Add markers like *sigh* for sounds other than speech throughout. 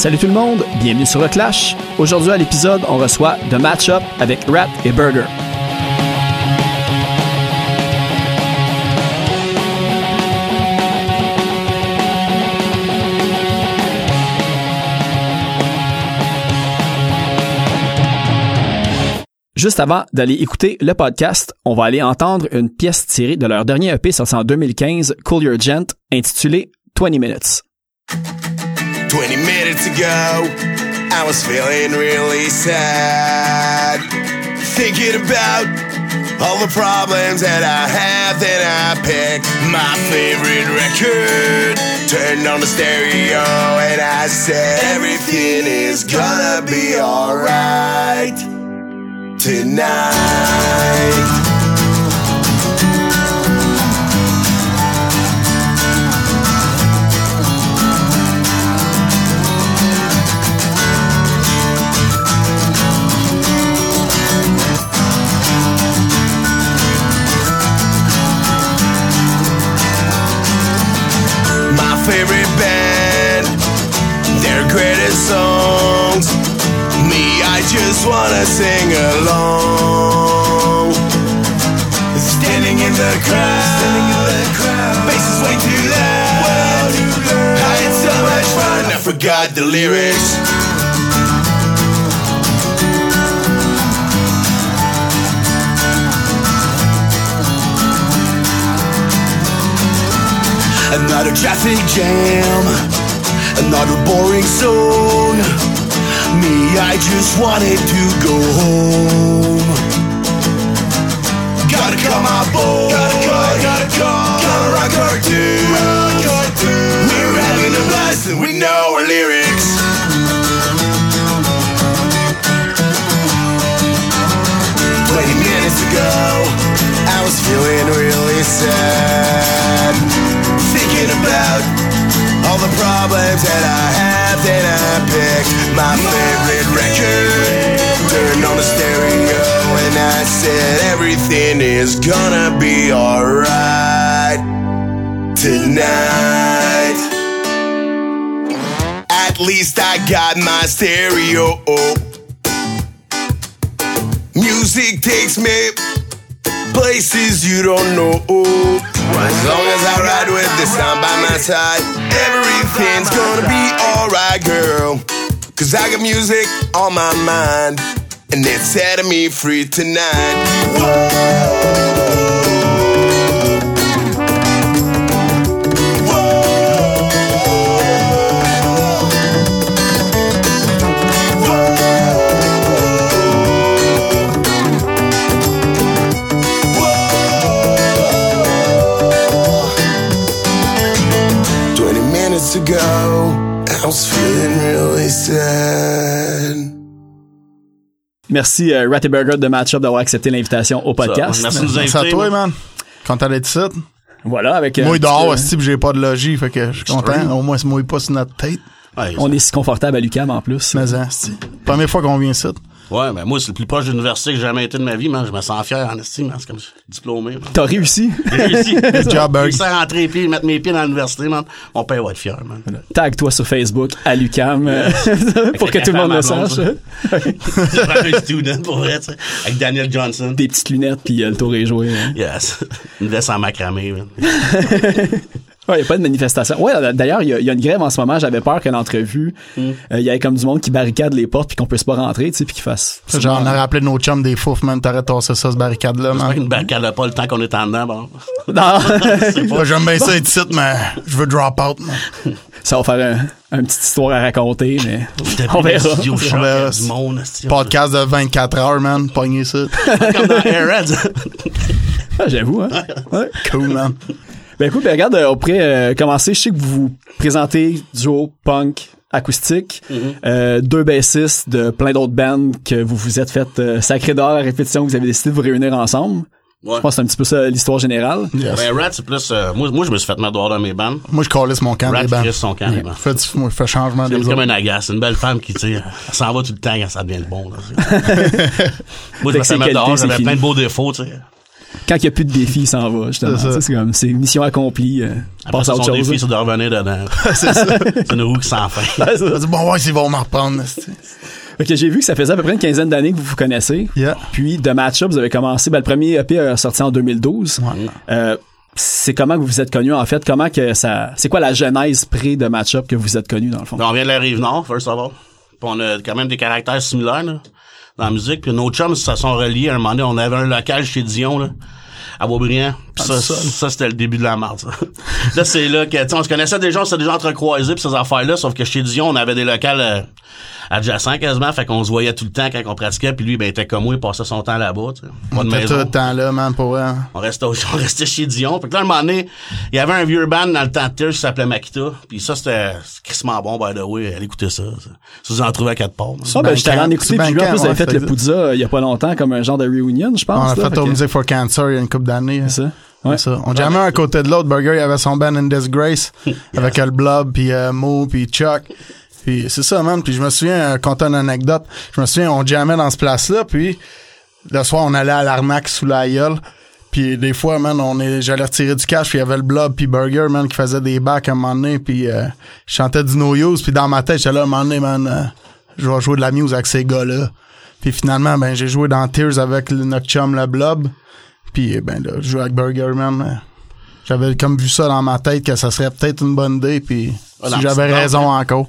Salut tout le monde, bienvenue sur le Clash. Aujourd'hui à l'épisode, on reçoit The Matchup avec Rat et Burger. Juste avant d'aller écouter le podcast, on va aller entendre une pièce tirée de leur dernier EP sorti en 2015, Cool Your Gent, intitulée 20 Minutes. 20 minutes ago, I was feeling really sad. Thinking about all the problems that I have, then I picked my favorite record. Turned on the stereo and I said, Everything is gonna be alright tonight. Favorite band, their greatest songs. Me, I just wanna sing along. Standing in the crowd, faces way too loud. I had so much fun, I forgot the lyrics. Another traffic jam, another boring song. Me, I just wanted to go home. Got my stereo. Music takes me places you don't know. As long as I ride with the sound by my side, everything's gonna be alright, girl. Cause I got music on my mind, and it's setting me free tonight. Twenty was feeling really sad. Merci euh, Rat et Burger de Matchup d'avoir accepté l'invitation au podcast. Merci de nous Merci à inviter. toi, man. Content d'être ici. Voilà, avec euh, Moi, dehors, aussi, j'ai pas de logis, fait que je suis content. Au moins, c'est mouille pas sur notre tête. Ouais, on est si confortable à l'UQAM en plus. Mais, hein, première fois qu'on vient ici. Ouais, ben moi, c'est le plus proche de l'université que j'ai jamais été de ma vie, man. Je me sens fier en estime. C'est comme diplômé. man. T'as réussi. J'ai réussi. *laughs* Good job, Berg. J'ai réussi à rentrer pieds, mettre mes pieds dans l'université, man. Mon père va être fier, man. Tag-toi sur Facebook à l'UQAM euh, pour que tout le monde le sache. *laughs* J'ai student, pour vrai, tu sais. Avec Daniel Johnson. Des petites lunettes puis euh, le tour est joué. hein. Yes. *laughs* Une veste en macramé, man. Ouais, y a pas de manifestation. Ouais, d'ailleurs, il y, a- il y a une grève en ce moment. J'avais peur qu'à l'entrevue, euh, il y avait comme du monde qui barricade les portes puis qu'on puisse pas rentrer, tu sais, puis qu'ils fassent. Genre, on a rappelé nos chums des fouf, man. T'arrêtes de tasser ça, ce barricade-là, man. qu'une barricade pas le temps qu'on est en dedans, bon. *laughs* Non. *laughs* J'aime bien ça être ici, mais je veux drop out, man. *laughs* Ça va faire un, une petite histoire à raconter, mais on verra. Studio On verra. du monde, esti. Podcast de 24 heures, man. Pogné ça. Comme dans Airheads. Ah, J'avoue, hein. Ouais. Cool, man. Ben écoute, ben regarde, euh, on pourrait euh, commencer. Je sais que vous vous présentez duo punk acoustique, euh, deux bassistes de plein d'autres bands que vous vous êtes fait euh, sacré d'or à répétition, que vous avez décidé de vous réunir ensemble. Ouais. Je pense que c'est un petit peu ça l'histoire générale. Yes. Ben, Rat, c'est plus, euh, moi, moi, je me suis fait mettre dehors dans mes bandes. Moi, je calisse mon camp Rat, des son camp, bandes. Fais, du- moi, fais changement C'est des comme autres. un agace. C'est une belle femme qui, tu sais, elle s'en va tout le temps quand ça devient le bon, là. *laughs* moi, je Dès me que c'est fais mettre dehors, c'est j'avais plein de beaux défauts, tu sais. Quand il y a plus de défis, il s'en va, justement. C'est ça. C'est comme, c'est mission accomplie, euh, Après passe ça, à autre son chose. défi, *laughs* c'est de revenir dedans. c'est une roue qui s'en fait. Bon, ouais, ils vont m'en reprendre. c'est- que j'ai vu que ça faisait à peu près une quinzaine d'années que vous vous connaissez. Yeah. Puis de Matchup, vous avez commencé, ben, le premier EP a sorti en 2012. Euh, c'est comment que vous vous êtes connus en fait? Comment que ça. C'est quoi la genèse pré de Matchup que vous êtes connus dans le fond? on vient de la Rive-Nord, first of all. Puis on a quand même des caractères similaires là, dans la musique. Puis nos chums se sont reliés. À un moment donné, on avait un local chez Dion, là, à Boisbriand. Puis ça, ça c'était le début de la marde, ça. *laughs* là, c'est là que, tu sais, on se connaissait déjà, on s'était déjà entrecroisés puis ces affaires-là, sauf que chez Dion, on avait des locales euh, adjacents quasiment, fait qu'on se voyait tout le temps quand on pratiquait, puis lui, ben, il était comme moi, il passait son temps là-bas, tu sais. Pas On de était tout maison. le temps là, man, pour vrai. On restait, *laughs* on restait chez Dion. Fait que là, un moment donné, il y avait un vieux band dans le temps de Tears qui s'appelait Makita. Puis ça, c'était c'est crissement bon, by the way. Elle écoutait ça. Ça, ça vous en trouvez à quatre parts. man. Ah, ben, j'étais allé en écouter, puis bien en plus, avez fait ouais, le ça Poudza euh, il y a pas longtemps, comme un genre de reunion, je On pense. a là, fait au Music for Cancer il y a une couple d'années. C'est ça. Ouais. C'est ça. On jamais un à côté de l'autre. Burger, il avait son band In Disgrace *laughs* avec le Blob, puis euh, Mo, puis Chuck. Puis c'est ça, man. Puis je me souviens, euh, conter une anecdote, je me souviens, on jammait dans ce place-là, puis le soir, on allait à l'armac sous la gueule. Puis des fois, man, on est, j'allais retirer du cash, puis il y avait le Blob, puis Burger, man, qui faisait des bacs à un moment donné, puis euh, je chantais du No Use, puis dans ma tête, j'étais là, à un moment donné, man, euh, je vais jouer de la musique avec ces gars-là. Puis finalement, ben, j'ai joué dans Tears avec le- notre chum, le Blob. Puis, eh ben, là, je jouais avec Burger, man. euh, J'avais comme vu ça dans ma tête que ça serait peut-être une bonne idée, puis si j'avais raison banque, encore.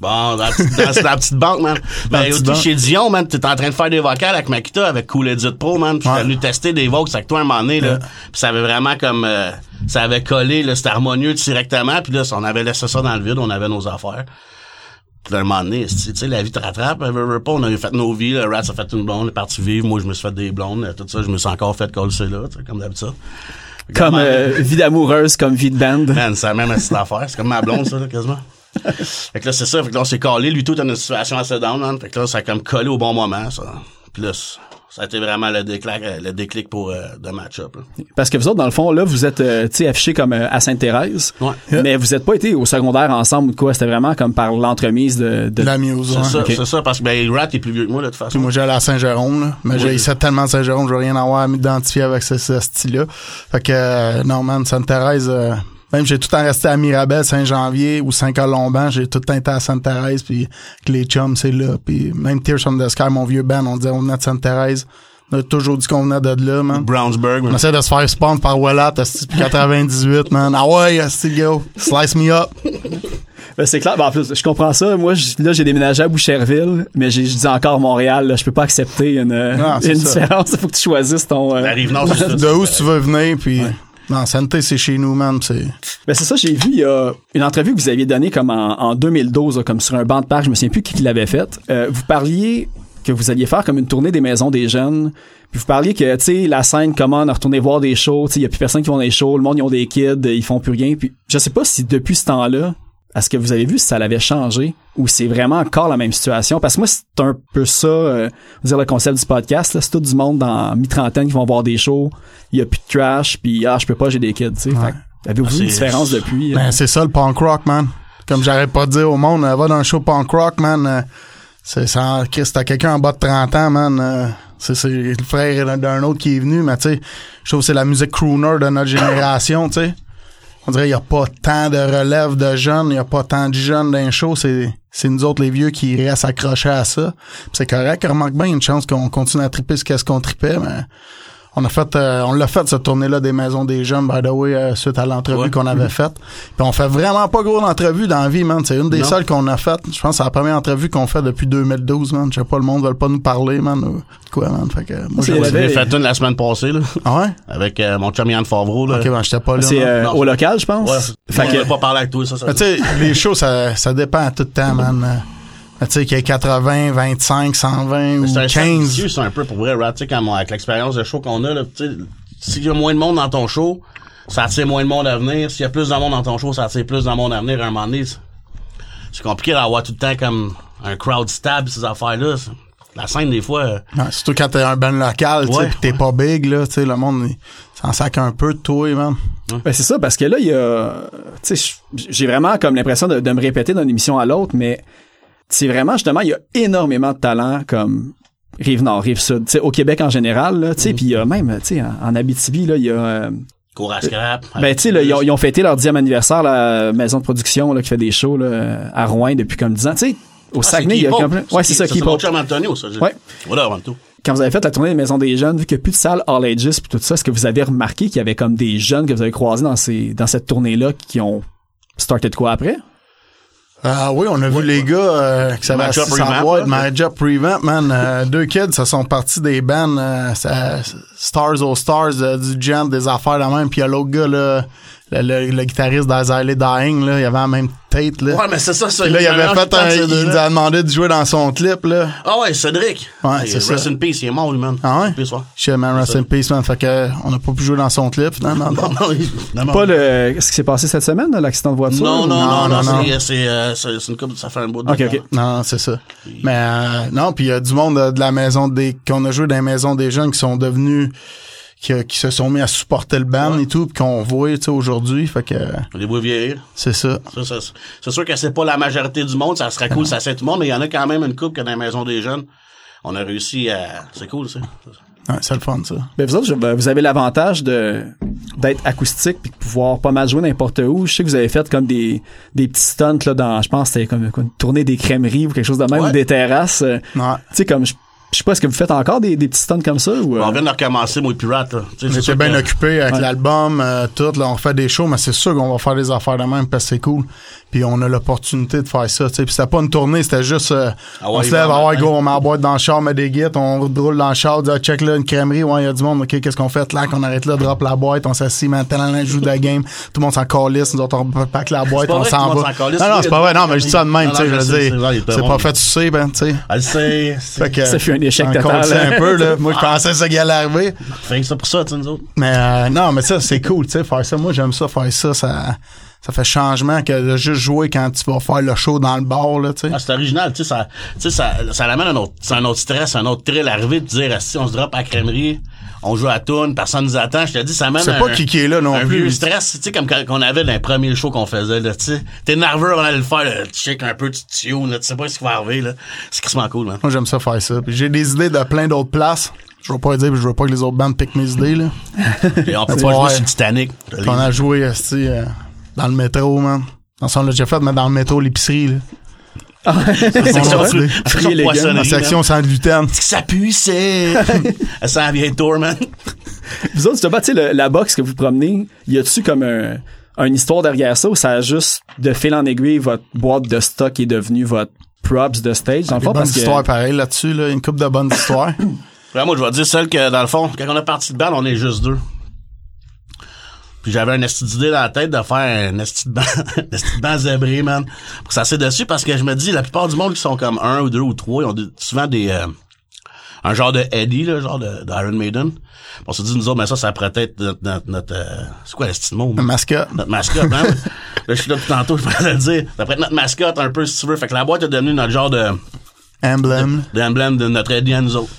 Bon, dans, la petite- dans- c'est dans la petite banque, man. *laughs* Ben, chez Dion, man, t'es en train de faire des vocales avec Makita, avec Cool Edit Pro, man. Puis venu tester des vox avec toi un moment donné, là. Puis ça avait vraiment comme, euh, ça avait collé, là, c'était harmonieux directement. Puis là, on avait laissé ça dans le vide, on avait nos affaires. Puis là, un moment donné, tu sais, la vie te rattrape, pas, on a fait nos vies, le Rats a fait une blonde, est parti vivre, moi je me suis fait des blondes, tout ça, je me suis encore fait coller là, comme d'habitude. Comme euh, vie d'amoureuse, comme vie de band. Man, c'est la même petite affaire. C'est comme ma blonde, ça, là, quasiment. fait que là, c'est ça. Fait que là, on s'est collé. Lui, tout dans une situation assez down, man. Fait que là, ça a comme collé au bon moment, ça. C- ça a été vraiment le déclic, euh, le déclic pour euh, de match-up, là. Parce que vous autres, dans le fond, là, vous êtes, euh, tu sais, affichés comme euh, à Sainte-Thérèse. Ouais. Mais vous êtes pas été au secondaire ensemble ou quoi? C'était vraiment comme par l'entremise de, de- La muse, C'est ouais. ça, c'est ça, parce que ben, Rat est plus vieux que moi, de toute Puis façon. moi, j'allais à Saint-Jérôme, là. Mais j'ai Oui. essayé tellement de Saint-Jérôme, je veux rien avoir à m'identifier avec ce, ce style-là. Fait que, euh, non, man, Sainte-Thérèse, euh, même j'ai tout le temps resté à Mirabel, Saint-Janvier ou Saint-Colomban, j'ai tout le temps été à Sainte-Thérèse, puis que les chums, c'est là. Puis même Tears from the Sky, mon vieux band, on disait on venait de Sainte-Thérèse. On a toujours dit qu'on venait de là, man. Brownsburg, On essaie de se faire spawn par Wallat, esti, depuis 98, man. Ah ouais, esti, go. Slice me up. *laughs* Ben, c'est clair. Ben, en plus, je comprends ça. Moi, je- là, j'ai déménagé à Boucherville, mais je dis encore Montréal. Là, je peux pas accepter une, Non, c'est une ça. différence. Il *laughs* faut que tu choisisses ton. euh, La Rive-Nord, c'est ça. De où tu veux venir, puis... Non, Santé, c'est chez nous, man. C'est... Ben c'est ça, j'ai vu, il y a une entrevue que vous aviez donnée comme en, en 2012, là, comme sur un banc de parc, je me souviens plus qui l'avait faite. Euh, vous parliez que vous alliez faire comme une tournée des maisons des jeunes, puis vous parliez que, tu sais, la scène, comment on a retourné voir des shows, tu sais, il y a plus personne qui vont les shows, le monde, ils ont des kids, ils font plus rien, puis je sais pas si depuis ce temps-là, est-ce que vous avez vu si ça l'avait changé ou c'est vraiment encore la même situation? Parce que moi, c'est un peu ça, euh, dire le concept du podcast, là, c'est tout du monde dans mi-trentaine qui vont voir des shows, il y a plus de trash, puis ah, je peux pas, j'ai des kids, tu sais. Fait que, Avez-vous vu une différence depuis? euh? Ben, c'est ça, le punk rock, man. Comme j'arrête pas de dire au monde, euh, va dans un show punk rock, man. euh, c'est ça, Chris, t'as quelqu'un en bas de 30 ans, man. euh, c'est, c'est le frère d'un autre qui est venu, mais tu sais, je trouve que c'est la musique crooner de notre génération, tu sais. On dirait qu'il y a pas tant de relève de jeunes, il y a pas tant de jeunes dans les shows, c'est, c'est nous autres les vieux qui restent accrochés à ça. C'est correct, remarque bien, une chance qu'on continue à triper ce qu'est-ce qu'on tripait, mais on a fait, euh, on l'a fait cette tournée-là des maisons des jeunes, by the way, euh, suite à l'entrevue Ouais. qu'on avait faite. Puis on fait vraiment pas gros d'entrevues dans la vie, man. C'est une des Non. seules qu'on a faites. Je pense que c'est la première entrevue qu'on fait depuis 2012, man. Je sais pas, le monde veut pas nous parler, man. ou Quoi, man. Fait que, moi, j'ai- fait une la semaine passée, là, Ah ouais? avec euh, mon chum Yann Favreau, là. Ok, ben, j'étais pas là. C'est euh, au local, je pense? Ouais. Fait on que- n'a pas parlé avec toi, ça. ça. Mais tu sais, *laughs* les shows, ça, ça dépend tout le temps, man. Mais Tu sais, qu'il y ait 80, 25, 120 ou C'est un 15. vicieux, c'est un peu pour vrai, tu sais, avec l'expérience de show qu'on a, tu sais, s'il y a moins de monde dans ton show, ça attire moins de monde à venir. S'il y a plus de monde dans ton show, ça attire plus de monde à venir à un moment donné. c'est- compliqué d'avoir tout le temps comme un crowd stab, ces affaires-là. La scène, des fois, euh, Ouais, surtout quand t'es un band local, tu sais, Ouais, pis t'es ouais. pas big, là, tu sais, le monde, s'en sac un peu de toi, man. Ben, c'est ça, parce que là, il y a. Tu sais, j'ai vraiment comme l'impression de, de me répéter d'une émission à l'autre, mais c'est vraiment, justement, il y a énormément de talent, comme Rive-Nord, Rive-Sud, tu sais, au Québec en général, tu sais, puis il y a même, tu sais, en, en Abitibi, là, il y a... euh, Cours à scrap. ben, tu sais, ils, ont, ils ont fêté leur dixième anniversaire, la maison de production là, qui fait des shows là, à Rouen depuis comme 10 ans. Tu sais, au Ah, Saguenay, il y a comme... Ouais, c'est ça, qui Keep mon Up. chum Antonio, ça. Ouais. Voilà, avant tout. Quand vous avez fait la tournée des Maisons des Jeunes, vu qu'il n'y a plus de salles All Ages puis tout ça, est-ce que vous avez remarqué qu'il y avait comme des jeunes que vous avez croisés dans, ces, dans cette tournée-là qui ont starté de quoi après? Ah oui, on a vu les gars euh, qui savaient Match-up assis sans Revamp, boîte, là. Match-up Revamp, man. Euh, deux kids, ça sont partis des bands euh, ça- Stars All Stars, euh, du Gent, des affaires de même. Puis il y a l'autre gars, là, le, le, le guitariste d'Azalea Dying, là, il avait la même tête, là. Ouais, mais c'est ça, ça. Puis là, il avait fait un, il nous a demandé de jouer dans son clip, là. Ah ouais, Cédric. Ouais, c'est Rest in peace, il est mort, lui, man. Ah ouais? Peace, ouais. Shit, man, rest in peace, man. Fait que, on n'a pas pu jouer dans son clip, finalement. *laughs* Non, non, non, non. Pas le... Ce qui s'est passé cette semaine, l'accident de voiture? Non, non, non, Non, non, non, c'est- c'est euh, une couple, ça fait un bout de Ok, temps. ok. Non, c'est ça. Mais euh, non, puis il y a du monde euh, de la maison des qu'on a joué dans la maison des jeunes qui sont devenus qui, qui se sont mis à supporter le band et tout, puis qu'on voit tu sais aujourd'hui, fait que On les voit vieillir. c'est ça. Ça, ça, c'est sûr que c'est pas la majorité du monde, ça serait cool, ça c'est tout le monde, mais il y en a quand même une couple que dans la maison des jeunes. On a réussi à. C'est cool, ça. Ouais, c'est le fun ça. Ben vous autres, je- ben, vous avez l'avantage de d'être acoustique puis de pouvoir pas mal jouer n'importe où. Je sais que vous avez fait comme des des petits stunts là dans je pense que c'était comme une tournée des crèmeries ou quelque chose de même Ouais. ou des terrasses. Ouais. Tu sais comme je je sais pas est-ce que vous faites encore des, des petits stunts comme ça ou euh, On vient de recommencer, moi, et Pirate, sûr bien que- occupés avec Ouais. l'album, euh, tout, là, on fait des shows, mais c'est sûr qu'on va faire des affaires de même parce que c'est cool. Puis on a l'opportunité de faire ça, tu sais. Puis c'était pas une tournée, c'était juste, euh, Ah ouais, on se lève, ah ouais, matin. go, on met la boîte dans le char, on met des guides, on roule dans le char, on dit, ah, check là, une crèmerie, ouais, il y a du monde, ok, qu'est-ce qu'on fait? Là, qu'on arrête là, drop la boîte, on s'assit, maintenant, on joue de la game, tout le monde s'en calisse, nous autres, on pack la boîte, pas on que s'en va. Non, non, c'est pas vrai, non, mais je dis ça de même, tu sais, je veux sais, dire, c'est pas fait sucer, ben, tu sais. Elle sait. que, Ça fait un échec total, calissait hein. un peu, là. Moi, je pensais ça qui allait arriver. Fait que c'est pour ça, tu sais, nous autres. Mais euh, non, mais ça, c'est cool, tu sais, faire ça. Moi, j'aime ça, faire ça. Ça, ça fait changement que de juste jouer quand tu vas faire le show dans le bar, là, tu sais. Ah, c'est original, tu sais, ça, tu sais, ça, ça l'amène un autre, c'est un autre stress, un autre thrill, arriver de dire, si on se drop à la crèmerie, on joue à tourne, personne nous attend, je te dis, ça amène C'est un, pas qui qui est là non un plus. vieux stress, tu sais, comme quand on avait dans les premiers shows qu'on faisait, là, tu sais. T'es nerveux avant d'aller le faire, là, tu shakes un peu, tu là, tu sais pas ce qui va arriver, là. C'est crissement cool, man. Moi, j'aime ça faire ça. J'ai des idées de plein d'autres places. Je veux pas dire, je veux pas que les autres bandes piquent mes idées, là. Et on peut pas jouer sur Titanic. on a joué, esti, euh, dans le métro, man. Dans son, on l'a déjà fait, mais dans le métro, l'épicerie, là. section, Ouais. section les gars. poissonnerie, En section sans gluten. man. Ça pue, c'est... Elle sent la tour, man. Vous autres, justement, tu sais, le- la box que vous promenez, y a-tu comme un, une histoire derrière ça ou ça a juste de fil en aiguille votre boîte de stock est devenue votre props de stage dans le Des fond bonnes parce que histoires pareilles là-dessus, là. Une couple de bonnes histoires. *coughs* Ouais, moi, je vais te dire celle que, dans le fond, quand on est parti de band, on est juste deux. Puis j'avais un esti d'idée dans la tête de faire un esti de *laughs* un de zébré, man. Pour s'asseoir dessus, parce que je me dis, la plupart du monde qui sont comme un ou deux ou trois, ils ont souvent des, euh, un genre de Eddie, là, genre de, d'Iron Maiden. On se dit, nous autres, mais ça, ça pourrait être notre, notre, notre, euh, c'est quoi l'esti de mot? Un mascotte. Notre mascotte, hein? *laughs* là, je suis là depuis tantôt, *laughs* je pourrais le dire. Ça pourrait être notre mascotte, un peu, si tu veux. Fait que la boîte est devenue notre genre de, Emblem. l'emblème de notre Eddie à nous autres.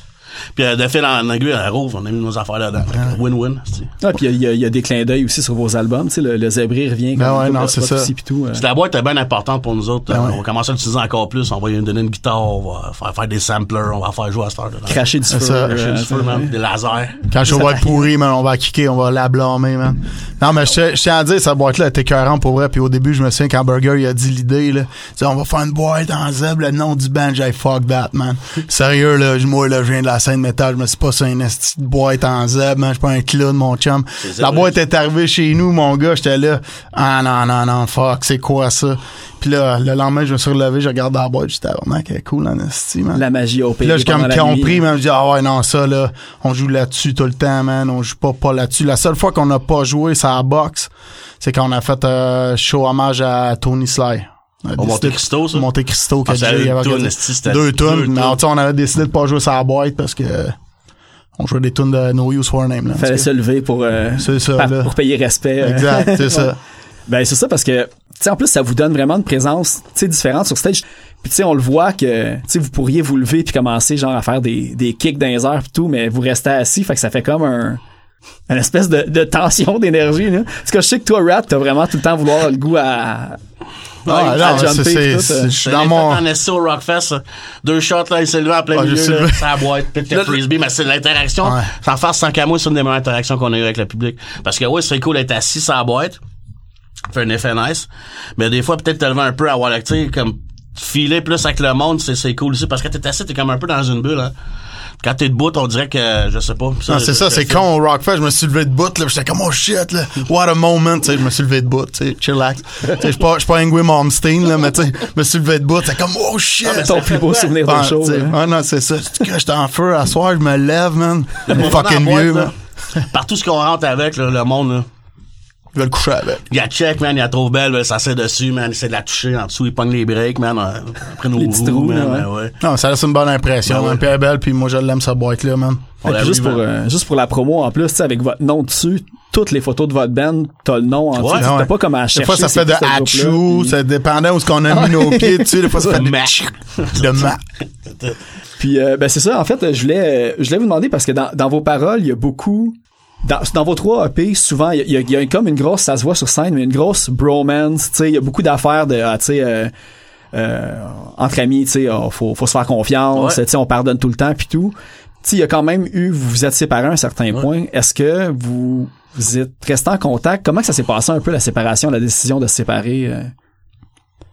Puis euh, de fil en aiguille, à Rose, on a mis nos affaires là-dedans. Que Win-win. Ah, puis il y, a- il y a des clins d'œil aussi sur vos albums, tu sais, le, le zébré revient Ben comme ouais, une non, c'est ça. aussi, puis tout, euh. La boîte est bien importante pour nous autres. Ben Euh, ouais. On va commencer à l'utiliser encore plus. On va lui donner une guitare, on va faire, faire des samplers, on va faire jouer à cette heure dedans. cracher du feu. ça, euh, Cracher du feu, ouais. man, des lasers. Quand je vais être pourri, man, on va la kicker, on va la blâmer, man. Non, mais je tiens à dire, cette boîte-là était écœurante pour vrai. Puis au début, je me souviens quand Burger, il a dit l'idée, là. On va faire une boîte en zèbre, le nom du band, j'ai fuck that, man. Sérieux, là, je- moi, là, je viens de la scène métal, je me suis pas ça une esti de boîte en zèbre, man. Je suis pas un clown, mon chum. La boîte est arrivée chez nous, mon gars, j'étais là. Ah, non, non, non, fuck, c'est quoi ça? Puis là, le lendemain, je me suis relevé, je regarde dans la boîte, j'étais, oh, mec, elle est cool, en esti, man. La magie au Puis là, j'ai comme compris, man. Je dis, ah ouais, non, ça, là, on joue là-dessus tout le temps, man. On joue pas, pas là-dessus. La seule fois qu'on n'a pas joué, c'est à la boxe. C'est quand on a fait un show hommage à Tony Sly. Au Monte Cristo, ça? Monte Cristo, que Ah, avait c'était Deux tunes. Mais sais, on avait décidé de pas jouer la boîte parce que on jouait des tunes de No Use for Name, là. Fallait se lever pour, euh, ça, par- pour payer respect. euh. Exact, c'est ça. *laughs* Ben c'est ça parce que tu sais en plus ça vous donne vraiment une présence tu différente sur stage. Puis tu sais on le voit que tu sais vous pourriez vous lever puis commencer genre à faire des des kicks dans les airs puis tout mais vous restez assis fait que ça fait comme un une espèce de, de tension *laughs* d'énergie là. Parce que je sais que toi Rat t'as vraiment tout le temps vouloir le goût à Ah, à non, mais jumper c'est- euh. je suis dans mon. en au Rockfest. là. Deux shots, là, il s'est levé en plein je milieu, là, ça boîte, puis le frisbee. Mais c'est l'interaction. Sans faire sans camo, c'est une des meilleures interactions qu'on a eues avec le public. Parce que oui, c'est cool d'être assis sur la boîte. fait un effet nice. Mais des fois, peut-être te lever un peu à avoir, tu sais, comme, filer plus avec le monde, c'est, c'est cool aussi. Parce que t'es assis, t'es comme un peu dans une bulle, hein. Quand t'es debout, on dirait que, je sais pas. Non, c'est ça, c'est con au Rockfest, je me suis levé de bout, là, j'étais comme, oh shit, là, what a moment, tu sais, je me suis levé de bout, tu sais, chillax. Tu sais, je suis pas, je suis pas Ingrid Malmsteen, là, mais tu sais, je me suis levé de bout, c'est comme, oh shit. C'est ton plus beau souvenir de show. hein. ouais, non, c'est ça. J'étais en feu à soir, je me lève, man. Fucking boîte, man. Partout ce qu'on rentre avec, là, le monde, là. Je vais le coucher avec. Il la check, man, il la trouve belle, ça s'est dessus, man, il essaie de la toucher en dessous, il pogne les breaks, man, euh, après nos roues, trous, man, là, ben ouais. Non, ça laisse une bonne impression, Ben ouais. Puis elle est belle, puis moi, je l'aime, sa boîte-là, man. On puis juste vu, pour man. euh, juste pour la promo en plus, tu sais, avec votre nom dessus, toutes les photos de votre band, t'as le nom en dessous. Ouais. T'as Ouais. pas comme à Des chercher. fois, ça fait de Hatchou, puis- ça dépendait où ce qu'on a mis nos *laughs* pieds dessus. Des fois, ça fait de Mac. de Mac. Puis euh, ben c'est ça. En fait, euh, je voulais, euh, je voulais vous demander parce que dans, dans vos paroles, il y a beaucoup. Dans, dans vos trois EP, souvent, il y, y y a comme une grosse, ça se voit sur scène, mais une grosse bromance. Tu sais, il y a beaucoup d'affaires de, ah, tu sais, euh, euh, entre amis, tu sais, ah, faut, faut se faire confiance. Ouais. Tu sais, on pardonne tout le temps, puis tout. Tu sais, il y a quand même eu, vous vous êtes séparés à un certain point. Est-ce que vous, vous êtes restés en contact? Comment que ça s'est passé un peu la séparation, la décision de se séparer euh?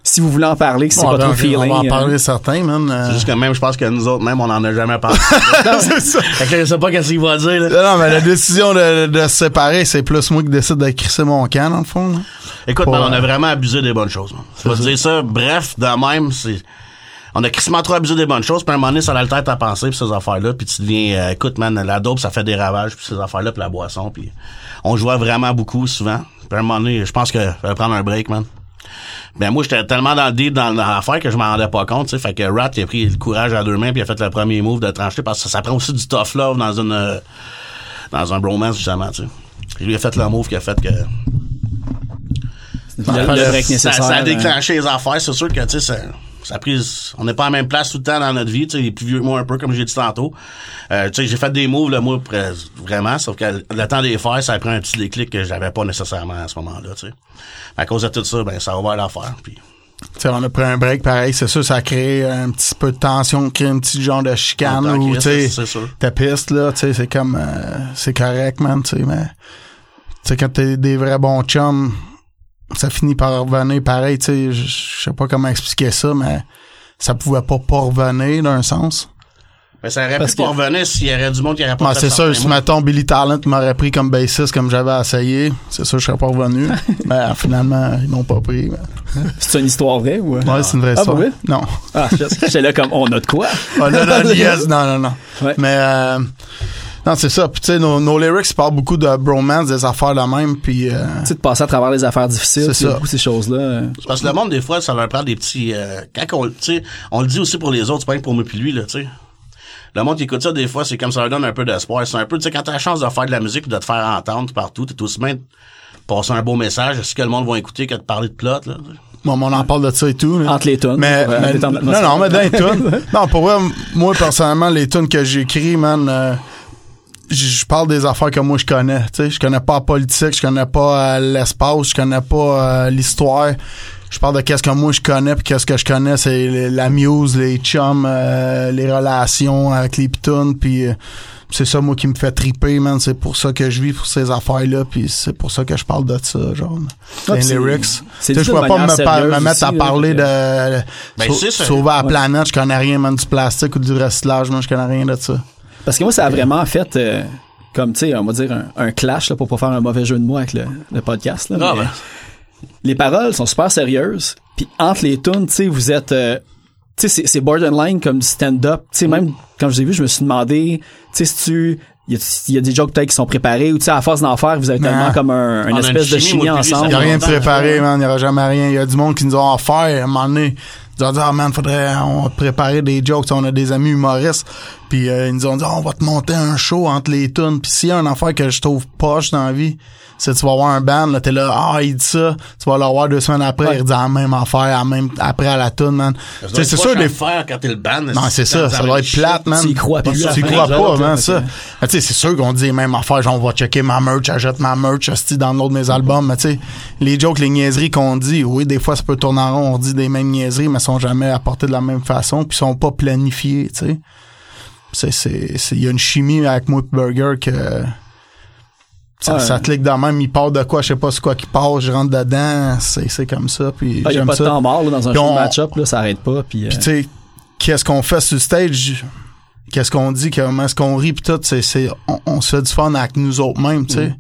Si vous voulez en parler, si c'est pas ben, trop feeling. On va en euh, parler certains, man. euh. C'est juste que même, je pense que nous autres, même, on en a jamais parlé. *laughs* *laughs* c'est ça. fait que je sais pas qu'est-ce qu'il va dire, là. Non, non, mais la décision de, de se séparer, c'est plus moi qui décide de crisser mon camp, dans le fond. là. Écoute, man, on a euh, vraiment abusé des bonnes choses. man. Je vais te dire ça, bref, de même, c'est... On a crissement trop abusé des bonnes choses, puis à un moment donné, ça a le tête à penser, puis ces affaires-là, puis tu deviens... euh, écoute, man, la dope, ça fait des ravages, puis ces affaires-là, puis la boisson, puis on jouait vraiment beaucoup, souvent. Puis à un moment donné, je pense que je vais prendre un break, man. Ben moi, j'étais tellement dans le deep dans, dans l'affaire que je m'en rendais pas compte, tu sais. Fait que Rat, il a pris le courage à deux mains, puis il a fait le premier move de trancher, parce que ça, ça prend aussi du tough love dans une... euh, dans un bromance, justement, tu sais. Lui, a fait le move qui a fait que... le, le break Ça, ça a euh, déclenché les affaires. C'est sûr que, tu sais, ça, a pris, on n'est pas à la même place tout le temps dans notre vie. Tu sais, il est plus vieux que moi un peu, comme j'ai dit tantôt. Euh, tu sais, j'ai fait des moves, là, moi, vraiment, sauf que le temps de les faire, ça a pris un petit déclic que j'avais pas nécessairement à ce moment-là, tu sais. À cause de tout ça, ben, ça a ouvert l'affaire. Puis, Tu sais, on a pris un break, pareil, c'est sûr, ça a créé un petit peu de tension, créé un petit genre de chicane que- tu ta piste, là, tu sais, c'est comme, euh, c'est correct, man, tu sais, mais, tu sais, quand t'es des vrais bons chums, ça finit par revenir pareil, tu sais, je sais pas comment expliquer ça, mais ça pouvait pas pas revenir d'un sens. ben, ça aurait Parce pu pas revenir s'il y aurait du monde qui aurait pas fait c'est sûr, si mettons Billy Talent m'aurait pris comme bassiste comme j'avais essayé, c'est sûr je serais pas revenu. *laughs* mais finalement, ils m'ont pas pris. mais- C'est une histoire vraie ou? euh? Ouais, c'est une vraie Ah, histoire. pour vrai? Non. Ah, j'étais là comme, on a de quoi? Ah, non, non, yes, non, non, non. Ouais. Mais, euh, non, c'est ça. Puis, tu sais, nos, nos lyrics parlent beaucoup de bromance, des affaires de même. Puis, euh, tu sais, de passer à travers les affaires difficiles, C'est beaucoup ces choses-là. euh. Parce que le monde, des fois, ça leur prend des petits... Euh, quand on, tu sais, on le dit aussi pour les autres, c'est pas que pour moi puis lui, là, tu sais. Le monde qui écoute ça, des fois, c'est comme ça leur donne un peu d'espoir. C'est un peu, tu sais, quand t'as la chance de faire de la musique et de te faire entendre partout, t'es aussi bien de passer un beau message. Est-ce que le monde va écouter que de parler de plot, là? bon, on en parle de ça et tout. là. Entre les tunes. Mais, ouais, mais- non, non, mais dans les tunes. non, pour vrai, moi, personnellement, les tunes que j'écris, man, euh, je je parle des affaires que moi je connais. Tu sais, je connais pas la politique, je connais pas euh, l'espace, je connais pas euh, l'histoire. Je parle de qu'est-ce que moi je connais, puis qu'est-ce que je connais, c'est la muse, les chums, euh, les relations avec les pitounes, puis euh, c'est ça moi qui me fait triper, man. C'est pour ça que je vis pour ces affaires-là, puis c'est pour ça que je parle de ça, genre. Ah, les lyrics. je pourrais pas me, par- me sérieuse aussi, mettre à parler de Ben, sau- sauver la Ouais. planète, je connais rien, man, du plastique ou du recyclage, moi, je connais rien de ça. Parce que moi, ça a vraiment fait, euh, comme, tu sais, on va dire un, un clash, là, pour pas faire un mauvais jeu de mots avec le, le podcast, là. Ah, mais ben. Les paroles sont super sérieuses. Puis entre les tunes, tu sais, vous êtes... euh, tu sais, c'est- borderline comme du stand-up. Tu sais, même quand je vous ai vu, je me suis demandé, tu sais, si tu... Il y, a, y a des jokes peut-être qui sont préparés ou tu sais à force d'en faire vous avez tellement comme un, une a espèce une de chimie, ensemble. Il y a Ah, rien de préparé, man. Il y aura jamais rien. Il y a du monde qui nous ont offert à un moment donné. Ils ont dit, ah, man, faudrait, on va te préparer des jokes. On a des amis humoristes. Puis euh, ils nous ont dit, Ah, on va te monter un show entre les tunes. Puis s'il y a un affaire que je trouve poche dans la vie, c'est tu vas avoir un band, là, t'es là, ah, il dit ça, tu vas l'avoir deux semaines après, il dit la même affaire, la même, après à la tune, man. Tu sais, c'est sûr, des faire quand t'es le band. non, c'est ça, ça doit être plate, man. Tu crois plus. Tu crois pas, man, ça. Mais tu sais, c'est sûr qu'on dit les mêmes affaires, genre, on va checker ma merch, achète ma merch, hostie, dans l'autre de mes albums, mais tu sais, les jokes, les niaiseries qu'on dit, oui, des fois, ça peut tourner en rond, on dit des mêmes niaiseries, mais sont jamais apportées de la même façon, puis sont pas planifiées, tu sais. C'est, c'est, c'est, il y a une chimie avec moi Burger que, ça, Ouais. ça clique dans même, il part de quoi, je sais pas c'est quoi qui passe, je rentre dedans, c'est, c'est comme ça, puis Ah, y a j'aime pas de temps mort là, dans un Puis show de on- match-up, là, ça arrête pas. Puis, euh, Puis tu sais, qu'est-ce qu'on fait sur le stage, qu'est-ce qu'on dit, comment est-ce qu'on rit, puis tout, c'est, on, on se fait du fun avec nous autres mêmes, tu sais.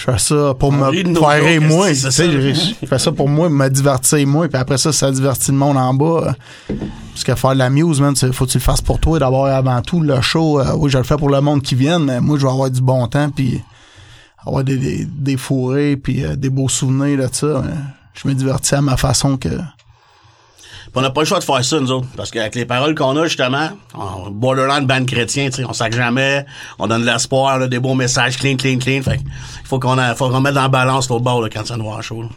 Je fais ça pour me faire rire jokes, moi, tu c'est sais, ça. je je fais ça pour moi, me divertir moi, puis après ça, ça divertit le monde en bas. Parce que faire de la muse, man, faut que tu le fasses pour toi, d'abord avant tout, le show, euh, oui, je le fais pour le monde qui vient, mais moi, je vais avoir du bon temps, puis avoir des, des, des fourrés, puis euh, des beaux souvenirs de ça. je me divertis à ma façon que... On n'a pas le choix de faire ça, nous autres. Parce qu'avec les paroles qu'on a, justement, en borderline band chrétien, tu sais, on sac jamais, on donne de l'espoir, on a des beaux messages clean, clean, clean. Fait il faut qu'on faut qu'on mette dans la balance l'autre bord, là, quand ça nous là.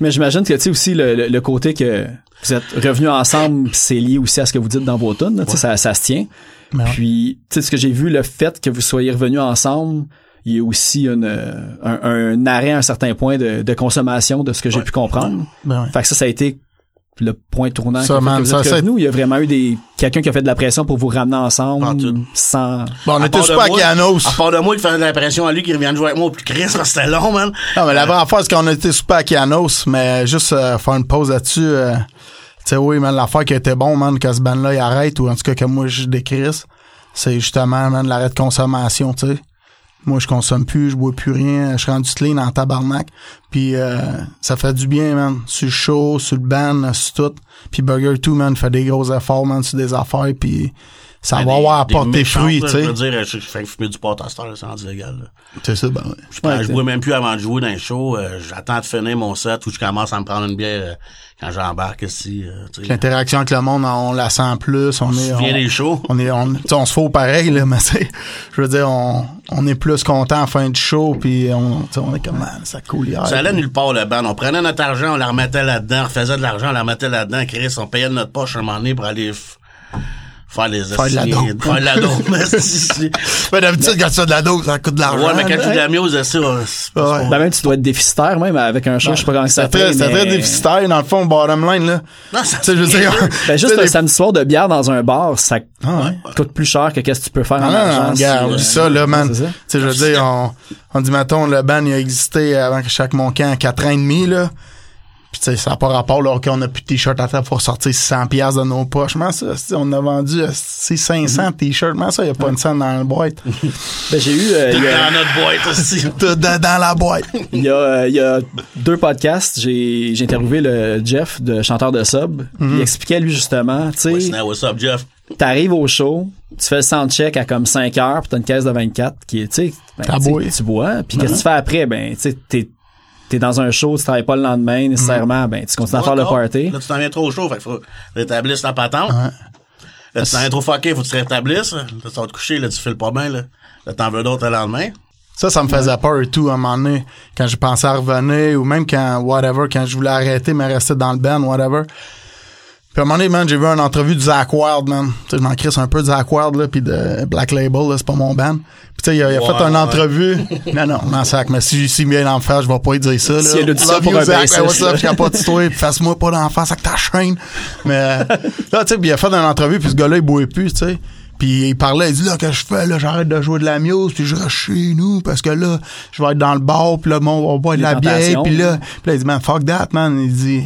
Mais j'imagine que tu sais aussi le, le, le côté que vous êtes revenus ensemble, c'est lié aussi à ce que vous dites dans vos tunes. là, Ça, ça se tient. Ouais. Puis, tu sais, ce que j'ai vu, le fait que vous soyez revenus ensemble, il y a aussi une, un, un arrêt à un certain point de, de consommation de ce que j'ai Ouais. pu comprendre. Ben. Fait que ça, ça a été le point tournant Ça, man, que vous ça, ça- revenus. Il y a vraiment eu des quelqu'un qui a fait de la pression pour vous ramener Pas ensemble sans... Bon, on À était de super à Canos. À part de moi qui faisait de l'impression à lui qui revienne jouer avec moi, puis Chris, ça, c'était long, man. Non, mais la vraie affaire, c'est qu'on été super à Kianos, mais juste euh, faire une pause là-dessus. euh, tu sais, oui, man, l'affaire qui était bon, man, que ce band-là, il arrête, ou en tout cas que moi, je décris, c'est justement, man, l'arrêt de consommation, tu sais. Moi, je consomme plus, je bois plus rien, je suis rendu clean en tabarnak. Puis euh, ça fait du bien, man. Sur le show, sur le band, sur tout. Puis Burger 2, man, fait des gros efforts, man, sur des affaires, puis ça va Des- avoir des apporté là, tu Je sais. veux dire, je je fais fumer du pot à cette c'est rendu légal, là. C'est ça, ben ouais. Je, Ouais, je bois même plus avant de jouer dans les shows. euh, J'attends de finir mon set ou je commence à me prendre une bière euh, quand j'embarque ici. euh. L'interaction avec le monde, on la sent plus. On est, Je viens on- des shows? on est on, tu sais, on se faut pareil là *laughs* mais c'est je veux dire on, on est plus content à la fin du show puis on on est comme man, ça coule hier Ça allait nulle part, le band. On prenait notre argent, on la remettait là-dedans, on refaisait de l'argent, on la remettait là-dedans. Chris, on payait de notre poche un moment donné pour aller faire les Faire de la dope. Faire de la dope. *laughs* mais d'habitude quand tu fais de la dose ça coûte de l'argent ouais, mais quand tu là. de la muse, c'est Ouais. Ben même tu dois être déficitaire même avec un show, je sais pas comment ça fait. c'est mais- très déficitaire dans le fond bottom line là Non, ça tu sais je veux dire Ben juste un samedi soir de bière dans un bar, ça Ah ouais. coûte plus cher que qu'est-ce que tu peux faire Non, en non, argent. regarde, euh, ça, là, man. c'est Tu sais, je veux dire, on, on dit, mettons, le ban, il a existé avant que chaque mon camp, 4 ans et demi, là. Puis, tu sais, ça n'a pas rapport, là, qu'on a plus de t-shirts à table pour sortir 600 piastres de nos poches. Mais ça, on a vendu, euh, c'est 500 t-shirts. Mais ça, il n'y a pas une scène dans la boîte? *laughs* Ben j'ai eu euh, il y a- Dans notre boîte aussi. *laughs* Dans, dans la boîte. *laughs* Il y a, euh, il y a deux podcasts, j'ai j'ai interviewé le Jeff de chanteur de sub. Mhm. Il expliquait lui justement, tu sais, sinon, what's up, Jeff? t'arrives au show, tu fais le soundcheck à comme 5 heures, puis t'as une caisse de 24 qui est, tu sais, ben, bois. tu bois, puis qu'est-ce que tu fais après? Ben, tu sais, t'es t'es dans un show, tu travailles pas le lendemain nécessairement, ben tu continues à faire le party. Là, tu t'en viens trop chaud, fait qu'il faut rétablir ta patente. Là, tu t'en viens trop fucké, faut que tu te rétablisses. Là, tu vas te coucher, là, tu files pas bien, là. Là, t'en veux d'autres le lendemain. Ça, ça me faisait peur et tout, à un moment donné, quand je pensais à revenir, ou même quand, whatever, quand je voulais arrêter, mais rester dans le band, whatever. Puis à un moment donné, man, j'ai vu une entrevue de Zach Wild, man. Tu sais, je m'en crisse un peu de Zach Wild, là, puis de Black Label, là, c'est pas mon band. Puis tu sais, il a, il a Ouais, fait une entrevue. *laughs* non, non, non, sac, mais si, si vient d'en faire, je vais pas lui dire ça, là. S'il a dit ça pour you, un Zach, what's up, je capote toi, puis fasse-moi pas d'en face avec ta chaîne. Mais, euh, là, tu sais, puis il a fait une entrevue, puis ce gars-là, il boit plus, tu sais. Puis il parlait, il dit là que je fais là, j'arrête de jouer de la muse, puis je reste chez nous parce que là, je vais être dans le bar, puis là, on va boire de la bière, puis là, puis là, il dit man, fuck that, man, il dit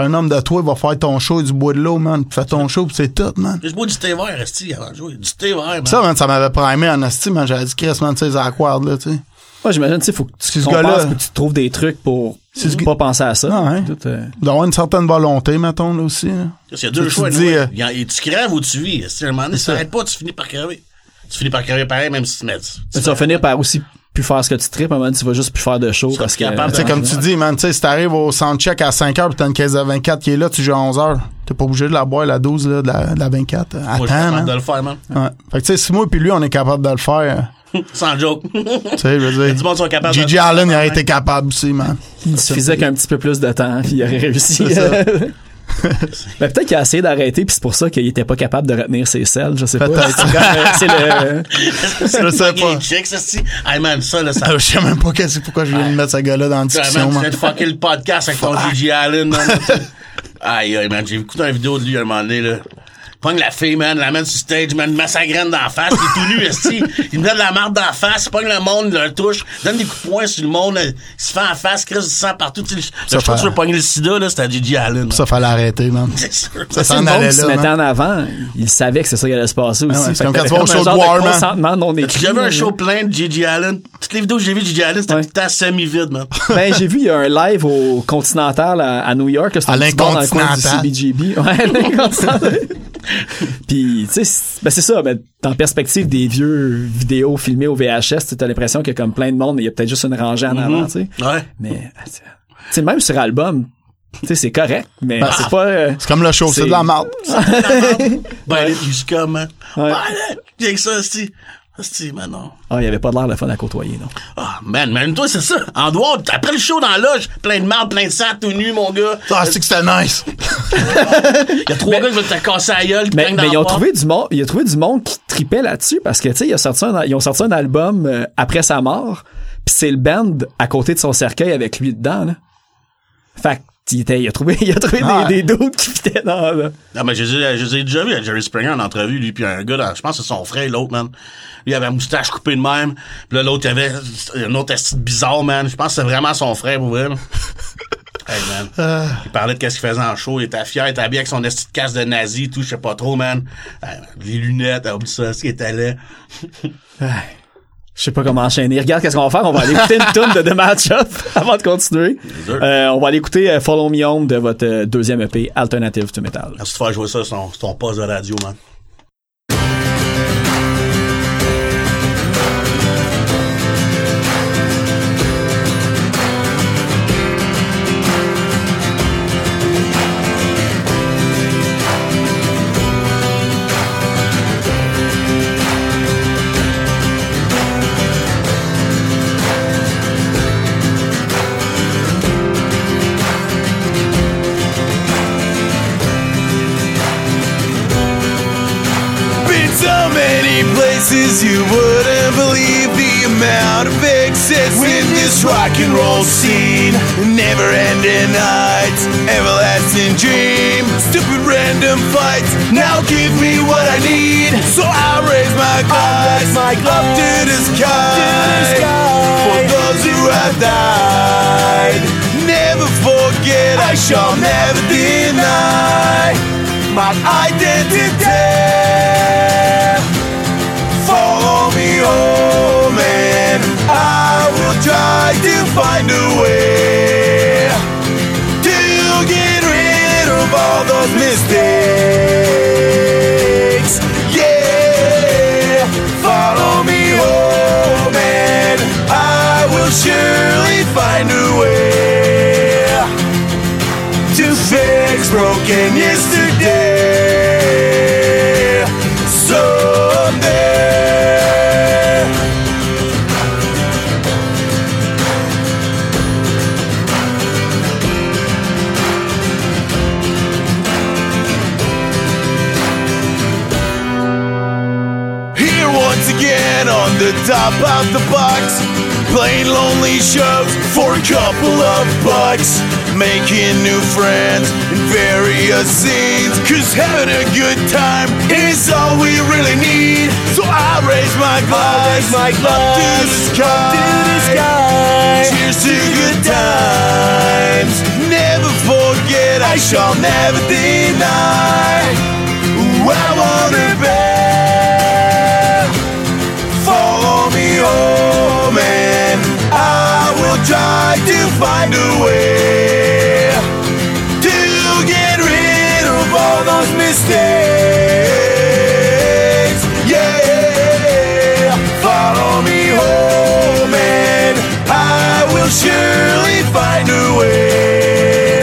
Un homme de toi, il va faire ton show du bois de l'eau, man, puis fais ton show, puis c'est tout, man. Je bois du thé vert, Esti, avant de jouer. Du thé vert, man. Ça, man, ça m'avait primé en esti, man, j'avais dit Chris, man, tu sais, Zach Wild, là, tu sais. Moi, j'imagine, tu sais, faut que tu ce gars-là- que tu trouves des trucs pour pas penser à ça. Ah, ouais. Tout, euh, D'avoir une certaine volonté, mettons, là aussi, là. Il y a deux Tu choix. dis, ouais. euh, Il y a- et tu crèves ou tu vis. Esti, à un moment donné, si t'arrêtes pas, tu finis par crever. Tu finis par crever pareil, même si tu mets. mais tu vas finir par aussi plus faire ce que tu tripes, à un moment, tu vas juste plus faire de show parce que. capable comme tu dis, man, tu sais, si t'arrives au soundcheck à 5 heures pis t'as une caisse de 24 qui est là, tu joues à 11 heures. T'es pas obligé de la boire, la 12, là, de la, de la 24. Moi, je suis Attends, capable man. de le faire, man. Ouais. Fait que, tu sais, si moi puis lui, on est capable de le faire, *laughs* Sans joke. *laughs* tu sais, je veux dire. *laughs* monde de. Allen, il aurait été capable aussi, man. Il suffisait qu'un petit peu plus de temps, puis il aurait réussi. Mais *laughs* peut-être qu'il a essayé d'arrêter, puis c'est pour ça qu'il était pas capable de retenir ses selles, je sais pas. C'est euh, C'est le. *laughs* Je sais Fucking pas. chicks. Hey, man, ça, là, ça. Ah, Je sais même pas qu'est-ce- pourquoi je viens de mettre ce gars-là dans la Ouais, discussion, man, tu viens de fucker le podcast avec ton Gigi Allen. *laughs* Aïe, aïe, man, j'ai écouté une vidéo de lui à un moment donné, là. Pogne la fille, man, la mène sur stage, man, met sa graine dans la face, il est tout nu, esti. *laughs* Il me donne de la marde dans la face, pogne le monde, il le touche, donne des coups de poing sur le monde, là, il se fait en face, crisse du sang partout. Tu Ça show fait- tu veux pogner le sida, là, c'était à Gigi Allen. man. Ça fallait arrêter, man. *laughs* C'est sûr. Ça C'est s'en allait là, mettait en avant, il savait que c'est ça qui allait se passer aussi. ouais, c'est comme que quand tu vas au show de un genre War, man. consentement non écrit. J'avais un show plein de Gigi Allen. Toutes les vidéos que j'ai vues de Gigi Allen, c'était Ouais. tout semi-vide, man. *laughs* Ben, j'ai vu, il y a un live au Continental à, à New York. c'était À un petit bar dans le coin du l'Incontinental. CBGB. Ouais, l'Incontinental. *laughs* Puis, tu sais, c'est- ben c'est ça, ben, en perspective des vieux vidéos filmées au VHS, tu as l'impression qu'il y a comme plein de monde, mais il y a peut-être juste une rangée en avant, tu sais. Ouais. Mais, tu sais, même sur album, tu sais, c'est correct, mais Ben, c'est pas... euh, C'est comme le show, c'est C'est- de la merde. *laughs* Ben. Ouais. Ouais, j'ai que ça, esti. Man, non. Ah, il y avait pas de l'air de fun à côtoyer, non. Ah, man, même toi, c'est ça. En dehors, après le show dans la loge, plein de marde, plein de sang, tout nu, mon gars. Ah, c'est que c'était nice. *laughs* Il y a trois gars qui veulent te casser la gueule, Mais, mais ils ont trouvé du monde, il a trouvé du monde qui tripait là-dessus parce que tu sais, il a sorti un- ils ont sorti un album euh, après sa mort, puis c'est le band à côté de son cercueil avec lui dedans là. Fait que, il, était, il a trouvé, *laughs* il a trouvé Ah. des, des doutes qui fitaient dans là. Non, mais je les ai- déjà vus à Jerry Springer en entrevue, lui, puis un gars, dans- je pense que c'est son frère, l'autre, man. Lui, il avait la moustache coupée de même. Puis là, l'autre, il avait un autre esti bizarre, man. Je pense que c'est vraiment son frère, pour vrai, là. *laughs* Hey, man. Il parlait de qu'est-ce qu'il faisait en show. Il était fier, il était habillé avec son esti de casse de nazi tout, je sais pas trop, man. Les lunettes, ah, oublie ça, ce qui était laid. Je sais pas comment enchaîner. Regarde qu'est-ce qu'on va faire. On va aller écouter une *laughs* tune de The Matchup *laughs* avant de continuer. Euh, on va aller écouter euh, Follow Me Home de votre euh, deuxième EP Alternative to Metal. Merci de faire jouer ça sur ton poste de radio, man. Dream, stupid random fights. Now give me what I need, so I'll raise my glass, up to the sky, for those who have died. Never forget, I shall never deny my identity. Follow me home and I will try to find a way broken yesterday. Here once again on the top of the box. Playing lonely shows for a couple of bucks. Making new friends in various scenes. Cause having a good time is all we really need. So I raise my glass, my glass up to the sky. Cheers to good times. Never forget, I shall never deny. Who I wanna be. Follow me oh home and I will try to find a way will surely find a way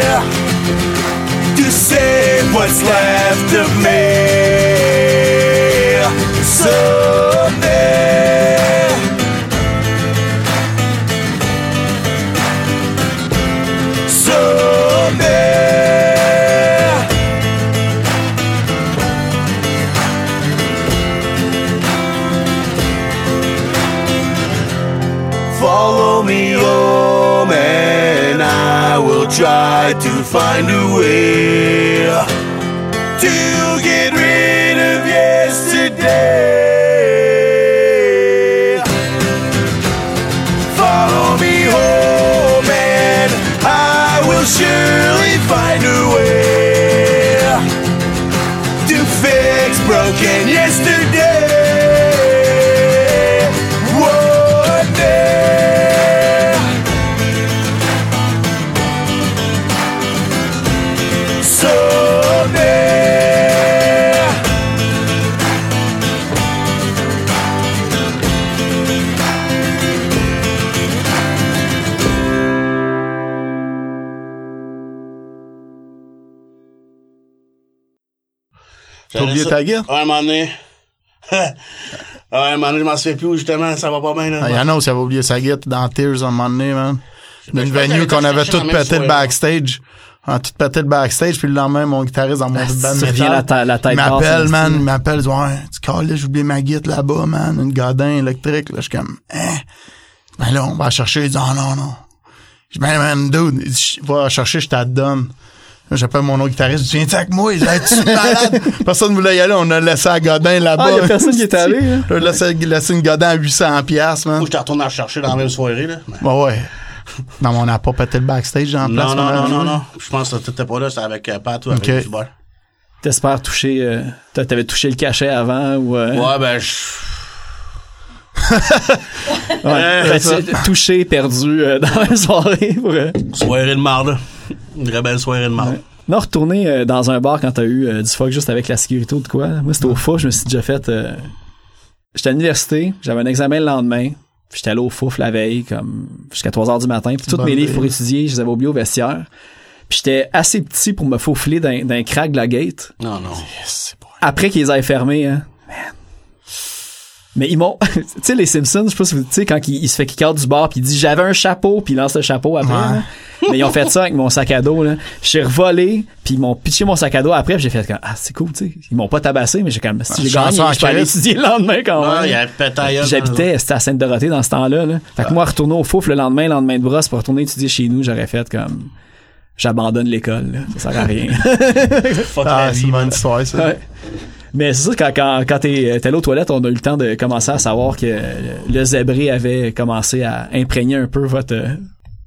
to save what's left of me. So. Find a T'as oublié ta guide? Ouais, un moment donné. *laughs* ouais, un moment donné, je m'en souviens plus, justement, ça va pas bien, là. Ah, Y'en a aussi avait oublié sa guide dans Tears à un moment donné, man. D'une venue qu'on avait chercher tout la même pété le backstage. On a tout pété le backstage, puis le lendemain, mon guitariste dans mon Ah, band tu reviens la ta- la tête il basse, m'appelle, man, il m'appelle, il dit, ouais, tu calmes, là, j'ai oublié ma guitare là-bas, man, une gadin électrique, là, je suis comme, hein? Ben là, on va la chercher, il dit, oh non, non. Je dis, ben, man, dude, il dit, va la chercher, je te la donne. Là, J'appelle mon autre guitariste, je dis, viens-tu avec moi? Il Hey, tu malade? *laughs* Personne ne voulait y aller, on a laissé à Godin là-bas. Ah, y a personne qui est allé, hein? A laissé, laissé une Godin à 800 piastres, man. Faut que je te retourne à la chercher dans la même soirée, là. Mais- Ouais, ouais. Non, mais on n'a pas pété le backstage en place. Non, non, on a non, non, non. Je pense que t'étais pas là, c'était avec euh, Pat ou avec Ok. Hubert. T'espères toucher, euh, t'a- t'avais touché le cachet avant ou, euh, Ouais, ben, je... ouais. Euh, touché, perdu, euh, *laughs* dans la soirée pour, euh, Soirée de marde. Une vraie belle soirée de marde. Non, retourner euh, dans un bar quand t'as eu euh, du fuck juste avec la sécurité ou de quoi. Moi, c'était au fouf, je me suis déjà fait. euh, J'étais à l'université, j'avais un examen le lendemain, puis j'étais allé au fouf la veille, comme jusqu'à 3 heures du matin, puis tous mes livres pour étudier, je les avais oubliés au vestiaire. Puis j'étais assez petit pour me faufiler d'un crack de la gate. Non, non. Après qu'ils aient fermés, hein. Man. Mais ils m'ont, *laughs* tu sais, les Simpsons, je sais pas si vous, tu sais, quand il, il se fait kick out du bar puis il dit j'avais un chapeau puis il lance le chapeau après, Ouais. là. Mais ils ont fait ça avec mon sac à dos, là. J'ai revolé puis ils m'ont pitché mon sac à dos après puis j'ai fait comme, ah, c'est cool, tu sais. Ils m'ont pas tabassé, mais j'ai comme, si j'ai gagné, je peux aller étudier le lendemain quand Ouais, même. il y avait pété ailleurs Puis dans le- J'habitais, c'était à Sainte-Dorothée dans ce temps-là, là. Fait que moi, retourner au fouf le lendemain, lendemain de brosse pour retourner étudier chez nous, j'aurais fait comme, j'abandonne l'école, là. Ça sert à rien. Fuck Ah, c'est une man. bonne histoire, ça. Mais c'est sûr, quand, quand, quand t'es t'es allé aux toilettes, on a eu le temps de commencer à savoir que le zébré avait commencé à imprégner un peu votre euh,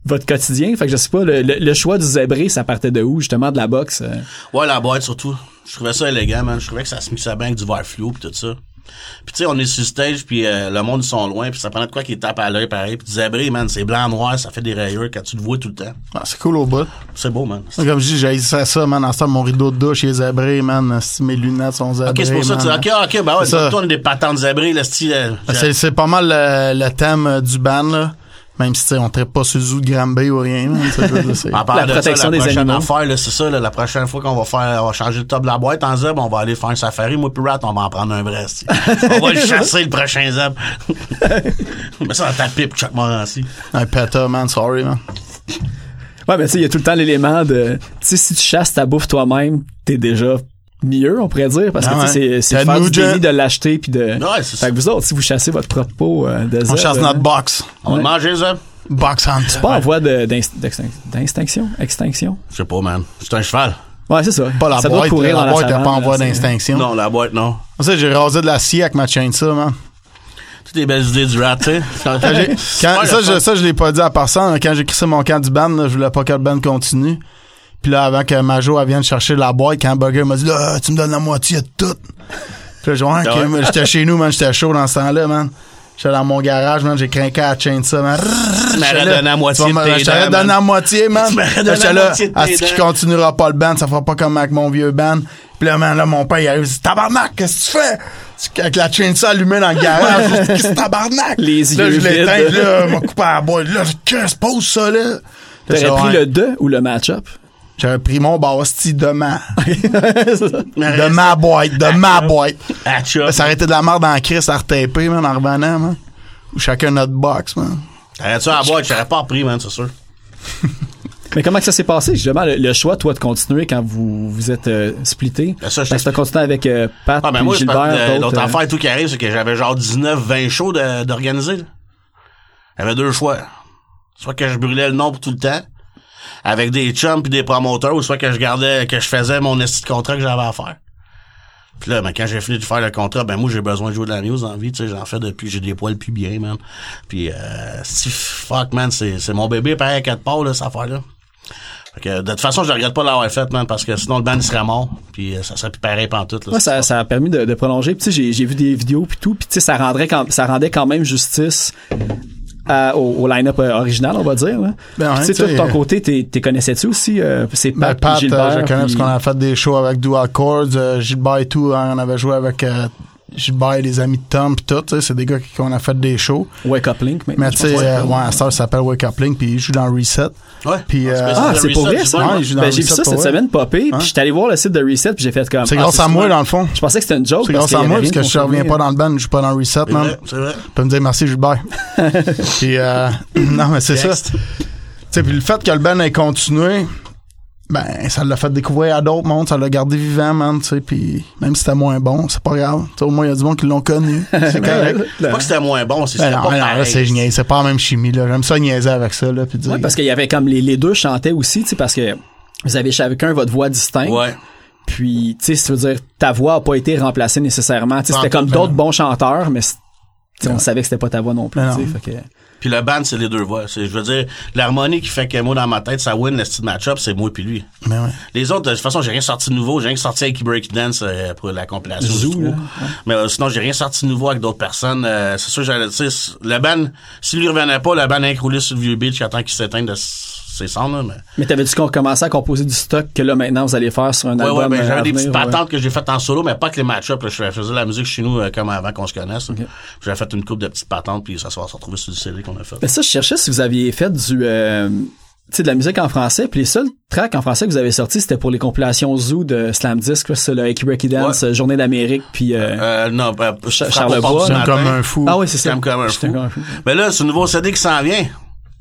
votre quotidien. Fait que je sais pas, le, le- le choix du zébré, ça partait de où, justement, de la boxe? euh? Ouais, la boîte surtout. Je trouvais ça élégant, man. Je trouvais que ça se mixait bien avec du verre fluo pis tout ça. Puis tu sais, on est sur stage, puis euh, le monde, ils sont loin, puis ça prend de quoi qui tape à l'œil, pareil. Puis du zébré, man, c'est blanc-noir, ça fait des rayures quand tu le vois tout le temps. Ah, c'est cool au bout. C'est beau, man. Comme je dis, j'ai ça, ça, man. En ce temps, mon rideau de douche, il est zébré, man. Si mes lunettes sont zébrées. Ok, c'est pour ça que tu ok, ok, ben ouais, toi, on est des patentes zébrées, le style. euh, C'est, c'est pas mal le, le thème euh, du band, là. Même si, tu sais, on traite pas sur le zoo de Granby ou rien, *laughs* En parlant La de protection ça, la des prochaine animaux. affaire, là, c'est ça, là, la prochaine fois qu'on va faire, on va changer le top de la boîte en zèbre, on va aller faire un safari, moi puis Rat, on va en prendre un vrai. *laughs* On va le chasser, le prochain zèbre. *laughs* Mais ça dans ta pipe, Chuck Morancy. Un péta, man. Sorry, man. Ouais, mais tu sais, il y a tout le temps l'élément de, tu sais, si tu chasses ta bouffe toi-même, t'es déjà mieux, on pourrait dire, parce que Ah ouais. c'est c'est Ted faire du Nugent. déni de l'acheter puis de. Ouais, c'est ça. Fait que vous autres, si vous chassez votre propre peau euh, de On chasse euh, notre box. On va manger, zèbre? Box hunt. pas en voie de- d'inst- d'extin- d'extinction, extinction? Je sais pas, man. C'est un cheval. Ouais, c'est ça. Pas la ça doit boîte. courir La dans boîte, la t'es pas en savane, voie c'est- d'extinction. Non, la boîte, non. Tu sais, j'ai rasé de la scie avec ma chainsaw, man. Toutes les belles idées du rat, tu sais. *laughs* Ça, je, ça, je l'ai pas dit à personne. Quand j'ai crissé mon camp du band, là, je voulais pas que le band continue. Puis là, avant que Majo elle vienne chercher la boîte, quand Burger m'a dit, là, tu me donnes la moitié de tout. Puis là, Ouais. mais j'étais chez nous, man, j'étais chaud dans ce temps-là, man. J'étais dans mon garage, man, j'ai crinqué à la man. Tu m'aurais J'étais là, donné la moitié dents, donné man. la moitié, man. Là, j'étais la là, moitié de tes à ce qui continuera pas le band, ça fera pas comme avec mon vieux band. Puis là, man, là, mon père, il arrive, il dit, tabarnak, qu'est-ce que tu fais? Avec la chainsaw allumée dans le garage, qu'est-ce que tabarnak? Les Là, yeux je l'éteins, là, m'a coupé à la boîte. Là, qu'est-ce que pose ça, là? Là, T'aurais pris le 2 ou le match-up? J'avais pris mon basti de ma, *laughs* de ma boîte, de ma boîte. Ah. Ça arrêtait de la merde dans la crise à retaper, man, en revenant, man. Ou chacun notre box, man. T'aurais-tu à boire, j'aurais pas repris, man, c'est sûr. *laughs* Mais comment que ça s'est passé, justement, le, le choix, toi, de continuer quand vous vous êtes euh, splitté? Ben, ça, je Parce que t'as continué avec euh, Pat Ah, ben moi, Gilbert. pas- euh, d'autres, l'autre euh, affaire et tout qui arrive, c'est que j'avais genre 19, 20 shows d'organiser. J'avais deux choix. Soit que je brûlais le nombre tout le temps, avec des chums pis des promoteurs, ou soit que je gardais, que je faisais mon esti de contrat que j'avais à faire. Puis là, ben, quand j'ai fini de faire le contrat, ben moi j'ai besoin de jouer de la news en vie, tu sais, j'en fais depuis j'ai des poils plus bien, man. Puis euh, si fuck man, c'est c'est mon bébé pareil à quatre pas là, cette affaire-là. Fait que, de toute façon, je regrette pas l'avoir fait, man, parce que sinon le band il serait mort, puis euh, ça serait plus pareil pantoute. Là, Ouais, ça, ça a permis de, de prolonger. Puis j'ai, j'ai vu des vidéos puis tout. Puis tu sais, ça rendrait quand, ça rendait quand même justice à- au, au line-up euh, original, on va dire. Ben tu sais, toi, de ton côté, t'es, connaissais-tu aussi euh, c'est Ben, Pat, Pat, puis euh, Gilbert. je connais parce qu'on a fait des shows avec Dual Chords, Gilbert et tout, hein, on avait joué avec Gilbert et les amis de Tom pis tout, tu sais, c'est des gars qui qu'on a fait des shows. Wake Up Link. Mais je tu sais, euh, ouais, à ça s'appelle Wake Up Link puis il joue dans Reset. Ouais. Puis, euh, Ah, c'est pour vrai, ça? Ouais, là. il joue dans Ben, j'ai vu Reset ça cette vrai. semaine popper, Hein? puis j'étais allé voir le site de Reset, puis j'ai fait comme... C'est ah, grâce à moi, dans le fond. Je pensais que c'était une joke. C'est grâce à moi, parce que je reviens pas dans le band, je joue pas dans Reset, C'est man. vrai, c'est vrai. Tu peux me dire merci Gilbert. *laughs* puis euh, *clears throat* non mais c'est ça. Tu sais puis le fait que le band ait continué, ben ça l'a fait découvrir à d'autres mondes, ça l'a gardé vivant man, tu sais puis même si c'était moins bon, c'est pas grave. Tu sais, au moins il y a du monde qui l'ont connu. *laughs* C'est correct. C'est pas que c'était moins bon, c'est Ben pas ben non, là, pareil. c'est génial, c'est pas la même chimie là. J'aime ça niaiser avec ça là puis dire. Ouais, parce qu'il y avait comme les, les deux chantaient aussi, tu sais, parce que vous avez chacun votre voix distincte. Ouais. Puis, tu sais, ça veut dire ta voix a pas été remplacée nécessairement. Tu sais, c'était en comme tout, d'autres ben bons chanteurs, mais c'est- tu sais, on savait que c'était pas ta voix non plus. Ben tu sais, non. fait que- Puis le band, c'est les deux voix. C'est, je veux dire, l'harmonie qui fait que moi, dans ma tête, ça win le style match-up, c'est moi puis lui. Mais ouais. Les autres, de toute façon, j'ai rien sorti de nouveau. J'ai rien sorti avec Break Dance euh, pour la compilation trou. là, Mais euh, sinon, j'ai rien sorti de nouveau avec d'autres personnes. Euh, c'est sûr, j'allais, tu sais, le band, s'il lui revenait pas, le band a écroulé sur le vieux beach attend qu'il s'éteigne de ses cendres, là, mais... Mais t'avais-tu qu'on commençait à composer du stock que là, maintenant, vous allez faire sur un Ouais, album? ouais, ben, euh, j'avais à des petites ouais. patentes que j'ai faites en solo, mais pas que les match-up. là. Je faisais la musique chez nous euh, comme avant qu'on se connaisse. J'avais fait une coupe de petites patentes, puis ça se va se retrouver sur le CD qu'on a fait. Mais ça, je cherchais si vous aviez fait du, euh, tu sais, de la musique en français, puis les seuls tracks en français que vous avez sortis, c'était pour les compilations Zoo de Slam Disc, c'est le Aki Breaky Dance, Ouais. euh, Journée d'Amérique, puis euh, Euh, non, ben, Charlebois. du J'aime matin. comme un fou. ah oui, c'est ça. J'aime comme un J'étais fou. comme un fou. Mais là, c'est un nouveau CD qui s'en vient.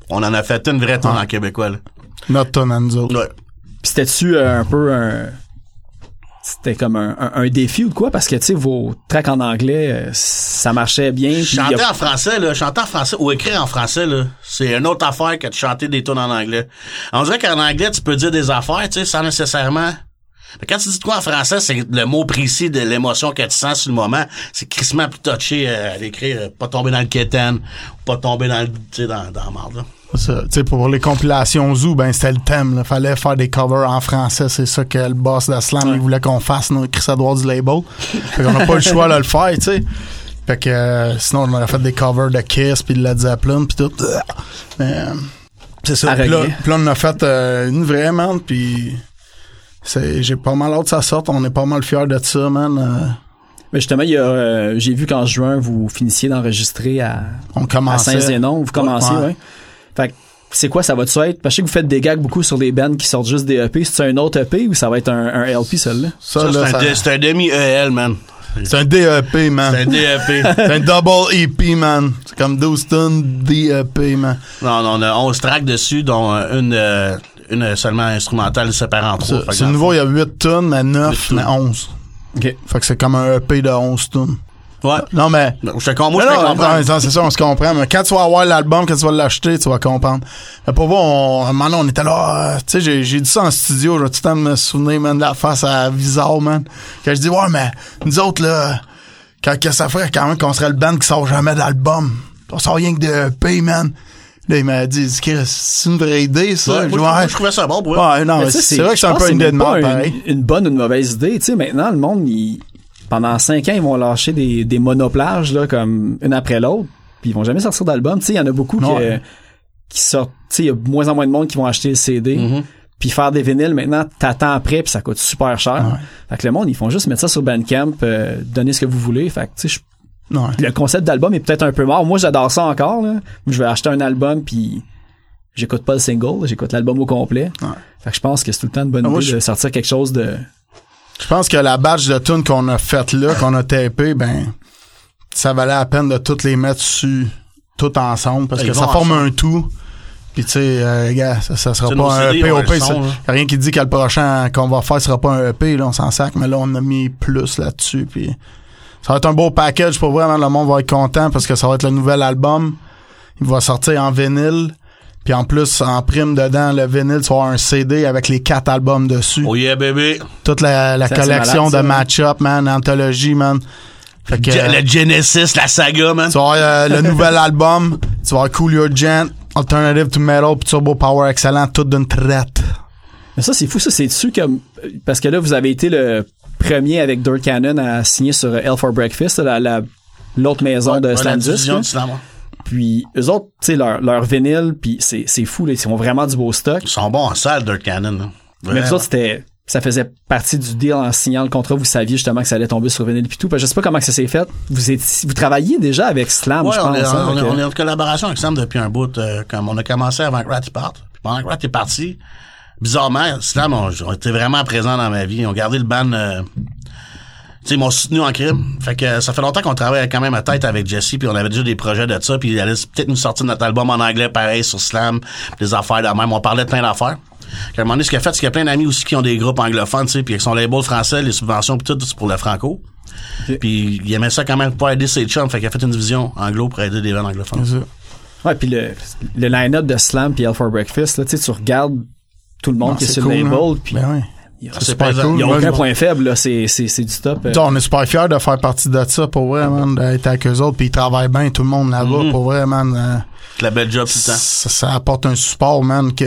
On en a fait une vraie tourne en québécois, là. Notre tonne à nous autres. Ouais. C'était-tu euh, un peu un... C'était comme un, un, un défi ou quoi? Parce que, tu sais, vos tracks en anglais, euh, ça marchait bien. a- Chanter en français, là, chanter en français ou écrire en français, là, c'est une autre affaire que de chanter des tunes en anglais. On dirait qu'en anglais, tu peux dire des affaires, tu sais, sans nécessairement... Mais quand tu dis de quoi en français, c'est le mot précis de l'émotion que tu sens sur le moment. C'est crissement plus touché euh, à l'écrire, euh, pas tomber dans le quétaine, pas tomber dans le, tu sais, dans, dans la marde, là. Ça, tu sais, pour les compilations Zoo, ben c'était le thème. Là. Fallait faire des covers en français. C'est ça que le boss de Slam il voulait qu'on fasse, nous, Chris Edwards du label. *laughs* fait qu'on n'a pas le choix de le faire, tu sais. Fait que euh, sinon, on aurait fait des covers de Kiss puis de Led Zeppelin puis tout. Mais c'est ça. Puis là, là, on a fait euh, une vraie, man. Puis j'ai pas mal hâte que ça sorte. On est pas mal fiers de ça, man. Euh, Mais justement, il y a, euh, j'ai vu qu'en juin, vous finissiez d'enregistrer à, on à commençait. Saint-Zénon. Vous commencez, Ouais. ouais. Fait que c'est quoi, ça va-tu être? Parce que je sais que vous faites des gags beaucoup sur des bands qui sortent juste des EP. C'est un autre EP ou ça va être un, un LP, celui-là? Ça, Ça, là, c'est, ça- un, dé- c'est un demi-EL, man. c'est un DEP, man. C'est un DEP. *laughs* C'est un double EP, man. C'est comme 12 tonnes DEP, man. non, non, on a 11 tracks dessus, dont euh, une, euh, une seulement instrumentale séparée en trois. C'est nouveau, il y a 8 tonnes, mais 9, Huit tonnes. mais 11. OK. Fait que c'est comme un EP de 11 tonnes. Ouais. Non, mais... Je te com- moi, je Non, te comprends. non, c'est ça, on se comprend. Mais quand tu vas avoir l'album, quand tu vas l'acheter, tu vas comprendre. Mais pour voir, on, à un moment donné, on était là, euh, tu sais, j'ai, j'ai dit ça en studio, je vais tout le temps me souvenir, man, de la face à Visard, man. Quand je dis, ouais, mais nous autres, là, quand que ça ferait quand même qu'on serait le band qui sort jamais d'album. On sort rien que de EP, man. Là, il m'a dit, c'est une vraie idée, ça. Ouais, Je moi, dis, je- moi, ouais. je trouvais ça bon, ouais. Ouais, non, c'est vrai que c'est un peu une idée de merde, une-. Une bonne ou une mauvaise idée. Tu sais, maintenant, le monde, il- pendant cinq ans, ils vont lâcher des, des monoplages, là, comme une après l'autre. Puis ils vont jamais sortir d'album. Tu sais, il y en a beaucoup qui, Ouais. euh, qui sortent. Tu sais, il y a de moins en moins de monde qui vont acheter le CD. Mm-hmm. Puis faire des vinyles, maintenant, t'attends après, puis ça coûte super cher. Ouais. Fait que le monde, ils font juste mettre ça sur Bandcamp, euh, donner ce que vous voulez. Fait que, tu sais, je- Ouais. le concept d'album est peut-être un peu mort. Moi, j'adore ça encore, là. Je vais acheter un album, puis j'écoute pas le single, j'écoute l'album au complet. Ouais. Fait que je pense que c'est tout le temps une bonne Ah, moi, idée je- de sortir quelque chose de... Je pense que la batch de tunes qu'on a faite là, qu'on a tapé, ben, ça valait la peine de toutes les mettre sur, tout ensemble, parce Ils que ça forme ensemble. un tout. Puis tu sais, euh, gars, ça, ça sera pas un EP son, ça- rien qui dit que le prochain qu'on va faire sera pas un EP, là, on s'en sac, mais là, on a mis plus là-dessus, puis ça va être un beau package pour vraiment, le monde va être content, parce que ça va être le nouvel album. Il va sortir en vinyle. Puis en plus, en prime dedans, le vinyle, tu vas avoir un CD avec les quatre albums dessus Oh yeah, bébé. toute la, la Ça, collection malade, ça, de match-up, man, anthologie, man. Fait que, le Genesis, la saga, man. tu vas avoir euh, le nouvel *laughs* album, tu vas avoir Cool Your Gent, Alternative to Metal, puis Turbo Power Excellent, tout d'une traite. Mais ça, c'est fou, ça, c'est dessus comme... Parce que là, vous avez été le premier avec Dirt Cannon à signer sur euh, Hell for Breakfast, la, la- l'autre maison Ouais, de la Slam Slam. Puis eux autres, tu sais, leur, leur vinyle, puis c'est, c'est fou, là, ils ont vraiment du beau stock. Ils sont bons en salle, Dirt Cannon. là. Mais vous autres, c'était, ça faisait partie du deal en signant le contrat. Vous saviez justement que ça allait tomber sur vinyle puis tout. Parce que je sais pas comment que ça s'est fait. Vous étiez, vous travailliez déjà avec Slam, Ouais, je on, pense. est, hein, on, est, donc, on est euh, en collaboration avec Sam depuis un bout. euh, comme on a commencé avant que Rat parte. Puis pendant que Rat est parti, bizarrement, Slam ont, ont été vraiment présents dans ma vie. Ils ont gardé le ban. euh, tu sais, ils m'ont soutenu en crime. Fait que ça fait longtemps qu'on travaille quand même à tête avec Jesse, puis on avait déjà des projets de ça, puis il allait peut-être nous sortir notre album en anglais pareil sur Slam, des affaires de même. On parlait de plein d'affaires. À un moment donné, ce qu'il a fait, c'est qu'il y a plein d'amis aussi qui ont des groupes anglophones, tu sais, puis avec son label français, les subventions, puis tout, c'est pour le franco. Puis il aimait ça quand même pour aider ses chums, fait qu'il a fait une division anglo pour aider des bandes anglophones. Ouais, puis le, le line-up de Slam puis Hell for Breakfast, là, tu sais, tu regardes tout le monde qui est sur cool, le hein. label, puis Ben oui. il y a, C'est super pesant. cool. il y a Ouais, aucun point faible, là. C'est, c'est, c'est du top. euh. On est super fiers de faire partie de ça, pour vrai, man, d'être avec eux autres, puis ils travaillent bien, tout le monde là-bas, Mhm. pour vrai, man. euh, La belle job tout le temps. ça, ça apporte un support, man, que,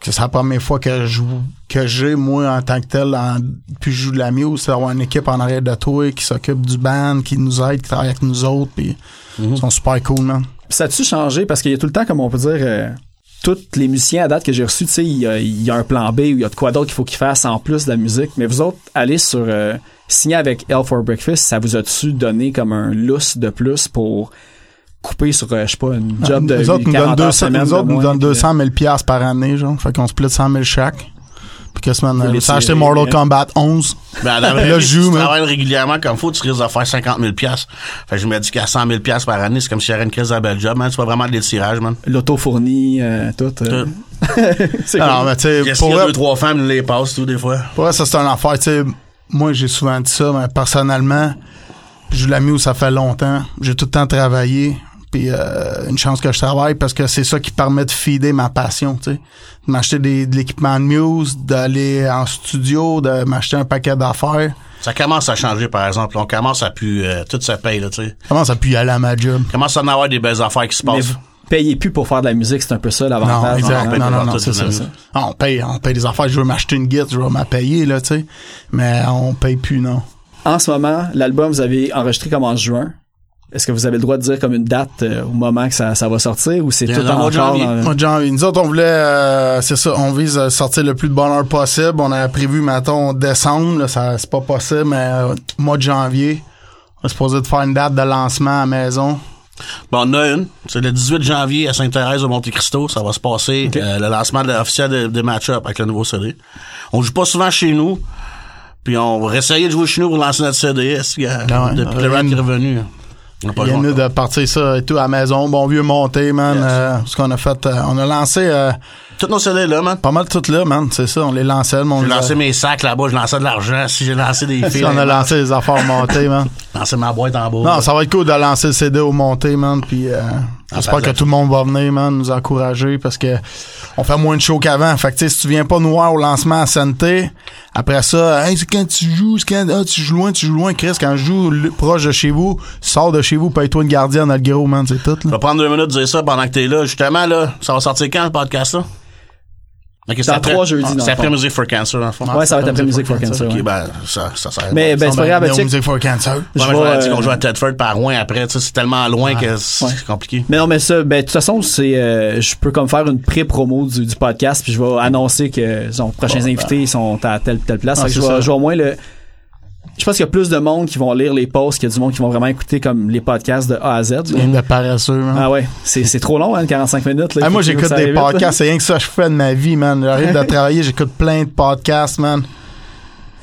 que c'est la première fois que je joue, que j'ai, moi, en tant que tel, en, puis je joue de la muse, c'est d'avoir une équipe en arrière de toi qui s'occupe du band, qui nous aide, qui travaille avec nous autres, puis ils sont super cool, man. Ça a-tu changé? Parce qu'il y a tout le temps, comme on peut dire, euh, tous les musiciens à date que j'ai reçus, tu sais, il y a, il y a un plan B ou il y a de quoi d'autre qu'il faut qu'ils fassent en plus de la musique. Mais vous autres, allez sur euh, signer avec Hell for Breakfast, ça vous a-tu donné comme un lousse de plus pour couper sur, euh, je sais pas, une job de nous autres, nous 40 donnent heures 200, semaine nous autres, nous donnent puis, 200 000 piastres par année, genre. Fait qu'on split 100 000 chaque. Puis que semaine, euh, ça a acheté Mortal. Kombat 11. Ben, dans Là, je si joue, tu man. travailles régulièrement comme faut, tu risques de faire 50 000 piastres. Fait que je me dis qu'à 100 000 piastres par année, c'est comme si j'avais une crise de belle job, man. C'est pas vraiment de l'étirage, man. L'auto fourni, euh, tout. euh. *laughs* c'est Alors, mais tu sais, pour il y a deux, trois femmes, les passent, tout, des fois? pour vrai, ça, c'est un affaire, tu sais. Moi, j'ai souvent dit ça, mais personnellement, je joue de la muse, ça fait longtemps. J'ai tout le temps travaillé. Puis euh, une chance que je travaille parce que c'est ça qui permet de feeder ma passion, tu sais. De m'acheter des- de l'équipement de muse, d'aller en studio, de m'acheter un paquet d'affaires. Ça commence à changer, par exemple. On commence à plus, euh, tout se paye, là, tu sais. Comment ça pu y aller à ma job? Commence à en avoir des belles affaires qui se Mais passent. vous payez plus pour faire de la musique, c'est un peu ça Non, l'avantage. exact. Non, pas non, non, tout, c'est ça. ça. Ah, on paye, on paye des affaires. Je veux m'acheter une guide, je veux m'en payer, là, tu sais. Mais on paye plus, non. En ce moment, l'album, vous avez enregistré comme en juin. Est-ce que vous avez le droit de dire comme une date euh, au moment que ça, ça va sortir ou c'est tout en mois de janvier. dans de janvier. Nous autres, on voulait, euh, c'est ça, on vise à sortir le plus de bonheur possible. On a prévu, mettons, décembre, là, ça, c'est pas possible, mais euh, mois de janvier. On est supposé de faire une date de lancement à la maison. Bon, on a une. C'est le 18 janvier à Sainte-Thérèse au Monte Cristo. Ça va se passer euh, le lancement de- officiel de- des match-up avec le nouveau CD. On joue pas souvent chez nous. Puis on va essayer de jouer chez nous pour lancer notre CD. est-ce que, Ah ouais. depuis que le rap est revenu. Il y en a de partir ça et tout à la maison. Bon vieux monté, man. Yes. euh, ce qu'on a fait, euh, on a lancé euh, Tous nos CD là, man. pas mal tout là, man. C'est ça, on les lançait, mon J'ai lancé mes sacs là-bas, j'ai lancé de l'argent. Si j'ai lancé des *laughs* fils, on a lancé les affaires montées, man. *laughs* lancé ma boîte en bas. Non, ça va être cool de lancer le CD au monté, man. Puis euh, j'espère que tout le monde va venir, man, nous encourager parce que on fait moins de shows qu'avant. Fait que si tu viens pas nous voir au lancement à Santé, après ça, c'est quand tu joues, c'est quand ah, tu joues loin, tu joues loin, Chris. Quand je joue proche de chez vous, sors de chez vous, paye-toi une gardienne le gros, man, c'est tout. Je Là. vais prendre deux minutes de dire ça pendant que t'es là. Justement, là, ça va sortir quand, le podcast, là? Ok, c'est Dans après- trois jeudis, ah, C'est après. Music for Cancer, dans le fond. Ouais, ça va être après Music for Cancer. Ok, ben, ça, ça sert. Mais ben, c'est pas grave. Music for Cancer. Je vais, dire euh, qu'on joue à Tedford par loin après, tu sais, c'est tellement loin que c'est compliqué. Mais non, mais ça, ben, de toute façon, c'est, euh, je peux comme faire une pré-promo du, podcast, puis je vais annoncer que, les prochains invités ils sont à telle, telle place. Ah, je vais au moins le, je pense qu'il y a plus de monde qui vont lire les posts qu'il y a du monde qui vont vraiment écouter comme les podcasts de A à Z. Game de paresseux, man. Ah ouais, c'est c'est trop long, hein, 45 minutes. Là, Ah, moi, j'écoute des vite, podcasts. C'est rien que ça que je fais de ma vie, man. J'arrive de *laughs* travailler, j'écoute plein de podcasts, man.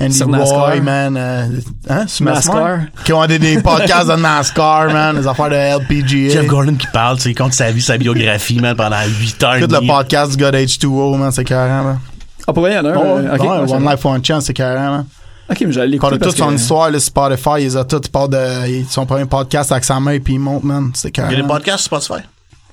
Andy Sur Roy, NASCAR. man. euh, hein? Sur NASCAR. NASCAR? Qui ont des, des podcasts de NASCAR, man. Des affaires de LPGA. Jeff Gordon qui parle, tu sais, il compte sa vie, sa biographie, man, pendant 8 heures. Écoute le podcast du gars d'H2O, man. C'est carré, man. Ah, pour vrai, il y en a un. Oh, euh, One Life, One Chance, c'est carré, man. Ok, mais j'allais l'écouter de toute parce son que- histoire, là, Spotify, il les a tous, il parle de son premier podcast avec sa mère, puis il monte, man. C'est Il y a des podcasts sur Spotify?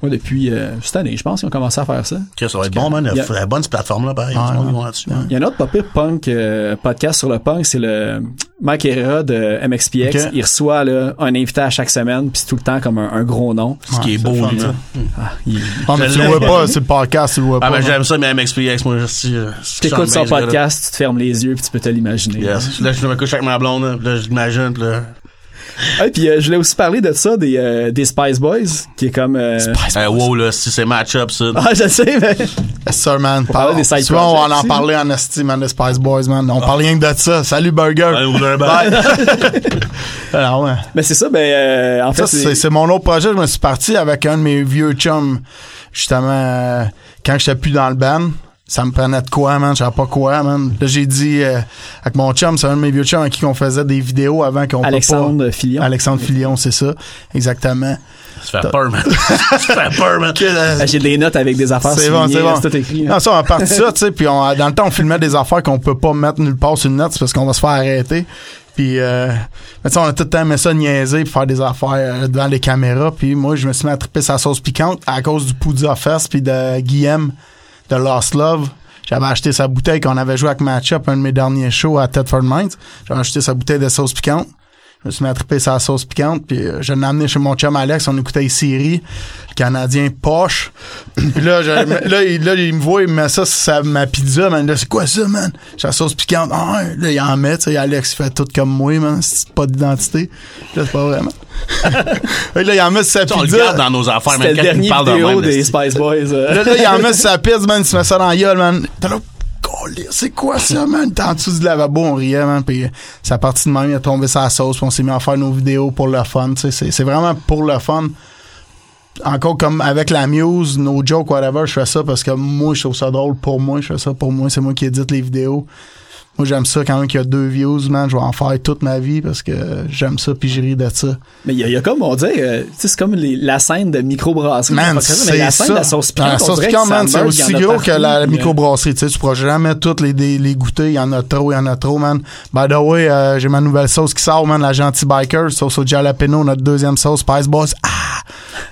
Ouais, depuis euh, cette année, je pense qu'ils ont commencé à faire ça. Ça va être bon, man. Il y a- La bonne cette plateforme-là, pareil. Ouais. va là-dessus. Il y a un autre pas pire punk euh, podcast sur le punk, c'est le Mike Herrera de MXPX. Il reçoit là, un invité à chaque semaine, puis c'est tout le temps comme un, un gros nom. Ce qui est beau, fun, là. Ah, il- Ah, mais Je tu le vois pas, c'est le podcast, tu le vois Ah, pas. mais j'aime ça, mais MXPX, moi, je sais. euh, Tu écoutes son podcast, tu te fermes les yeux, puis tu peux te l'imaginer. là. Yes. Là, je me couche avec ma blonde, là, puis là, je l'imagine, puis là. *laughs* Ouais, puis euh, je voulais aussi parler de ça, des, euh, des Spice Boys, qui est comme... euh, Eh, wow, là, si c'est match-up, ça. Ah, je sais, mais... Yes, sir, man. parler des side Souvent, on va projects en parler en esti, man, des Spice Boys, man. On parle rien que de ça. Salut, Burger. Un bar. *laughs* Alors, ouais. Mais c'est ça, ben, euh, en fait, Ça, c'est c'est mon autre projet. Je me suis parti avec un de mes vieux chums, justement, euh, quand j'étais plus dans le band. Ça me prenait de quoi, man? Je savais pas quoi, man? Là, j'ai dit, euh, avec mon chum, c'est un de mes vieux chums avec qui on faisait des vidéos avant qu'on Alexandre pas... Filion. Alexandre Filion, c'est ça. Exactement. Ça fait peur, man. *laughs* Ça fait peur, man. Euh, Ah, J'ai des notes avec des affaires C'est bon, c'est bon. c'est tout écrit. hein. Non, ça, on a parti ça, tu sais, puis on- dans le temps, on filmait des affaires qu'on peut pas mettre nulle part sur une note, c'est parce qu'on va se faire arrêter. Puis, euh, mais tu sais, on a tout le temps aimé ça niaiser puis faire des affaires euh, devant les caméras. Puis moi, je me suis mis à triper sa sauce piquante à cause du Poudre Fest puis de Guillaume de Lost Love. J'avais acheté sa bouteille qu'on avait joué avec Matchup, un de mes derniers shows à Tedford Mines. J'avais acheté sa bouteille de sauce piquante. Je me suis mis à triper sa sauce piquante, puis euh, je l'ai amené chez mon chum Alex, on écoutait série le Canadien poche. *clears throat* puis là, je- là, il, là, il me voit, il me met ça sur sa- ma pizza, man. Là, c'est quoi ça, man? J'ai la sauce piquante. Ah, là, il en met, tu sais, Alex, il fait tout comme moi, man. C'est pas d'identité. Là, c'est pas vraiment. *laughs* là, il en met sur sa On le pizza. garde dans nos affaires, le quand il parle de même. des. Spice Boys. euh. Là, là, il en met sur sa pizza, man, il se met ça dans la gueule, man. C'est quoi ça, man? T'es en dessous du lavabo, on riait, man. Puis ça partie de même, il a tombé sa sauce, puis on s'est mis à faire nos vidéos pour le fun. C'est, vraiment pour le fun. Encore comme avec la muse, no joke, whatever, je fais ça parce que moi, je trouve ça drôle pour moi. Je fais ça pour moi. C'est moi qui édite les vidéos. Moi, j'aime ça quand même qu'il y a deux views, man. Je vais en faire toute ma vie parce que j'aime ça puis je ris de ça. Mais il y, a- il y a comme, on dirait, euh, tu sais, c'est comme les- la scène de microbrasserie. Man, mais la c'est scène ça. de la sauce piquante, La on sauce piquante, man, c'est aussi gros que la euh, microbrasserie. Tu sais, tu pourras jamais toutes les, les, les goûter. Il y en a trop, il y en a trop, man. By the way, euh, j'ai ma nouvelle sauce qui sort, man, la Gentil Biker, sauce au jalapeno, notre deuxième sauce, Spice Boss. Ah!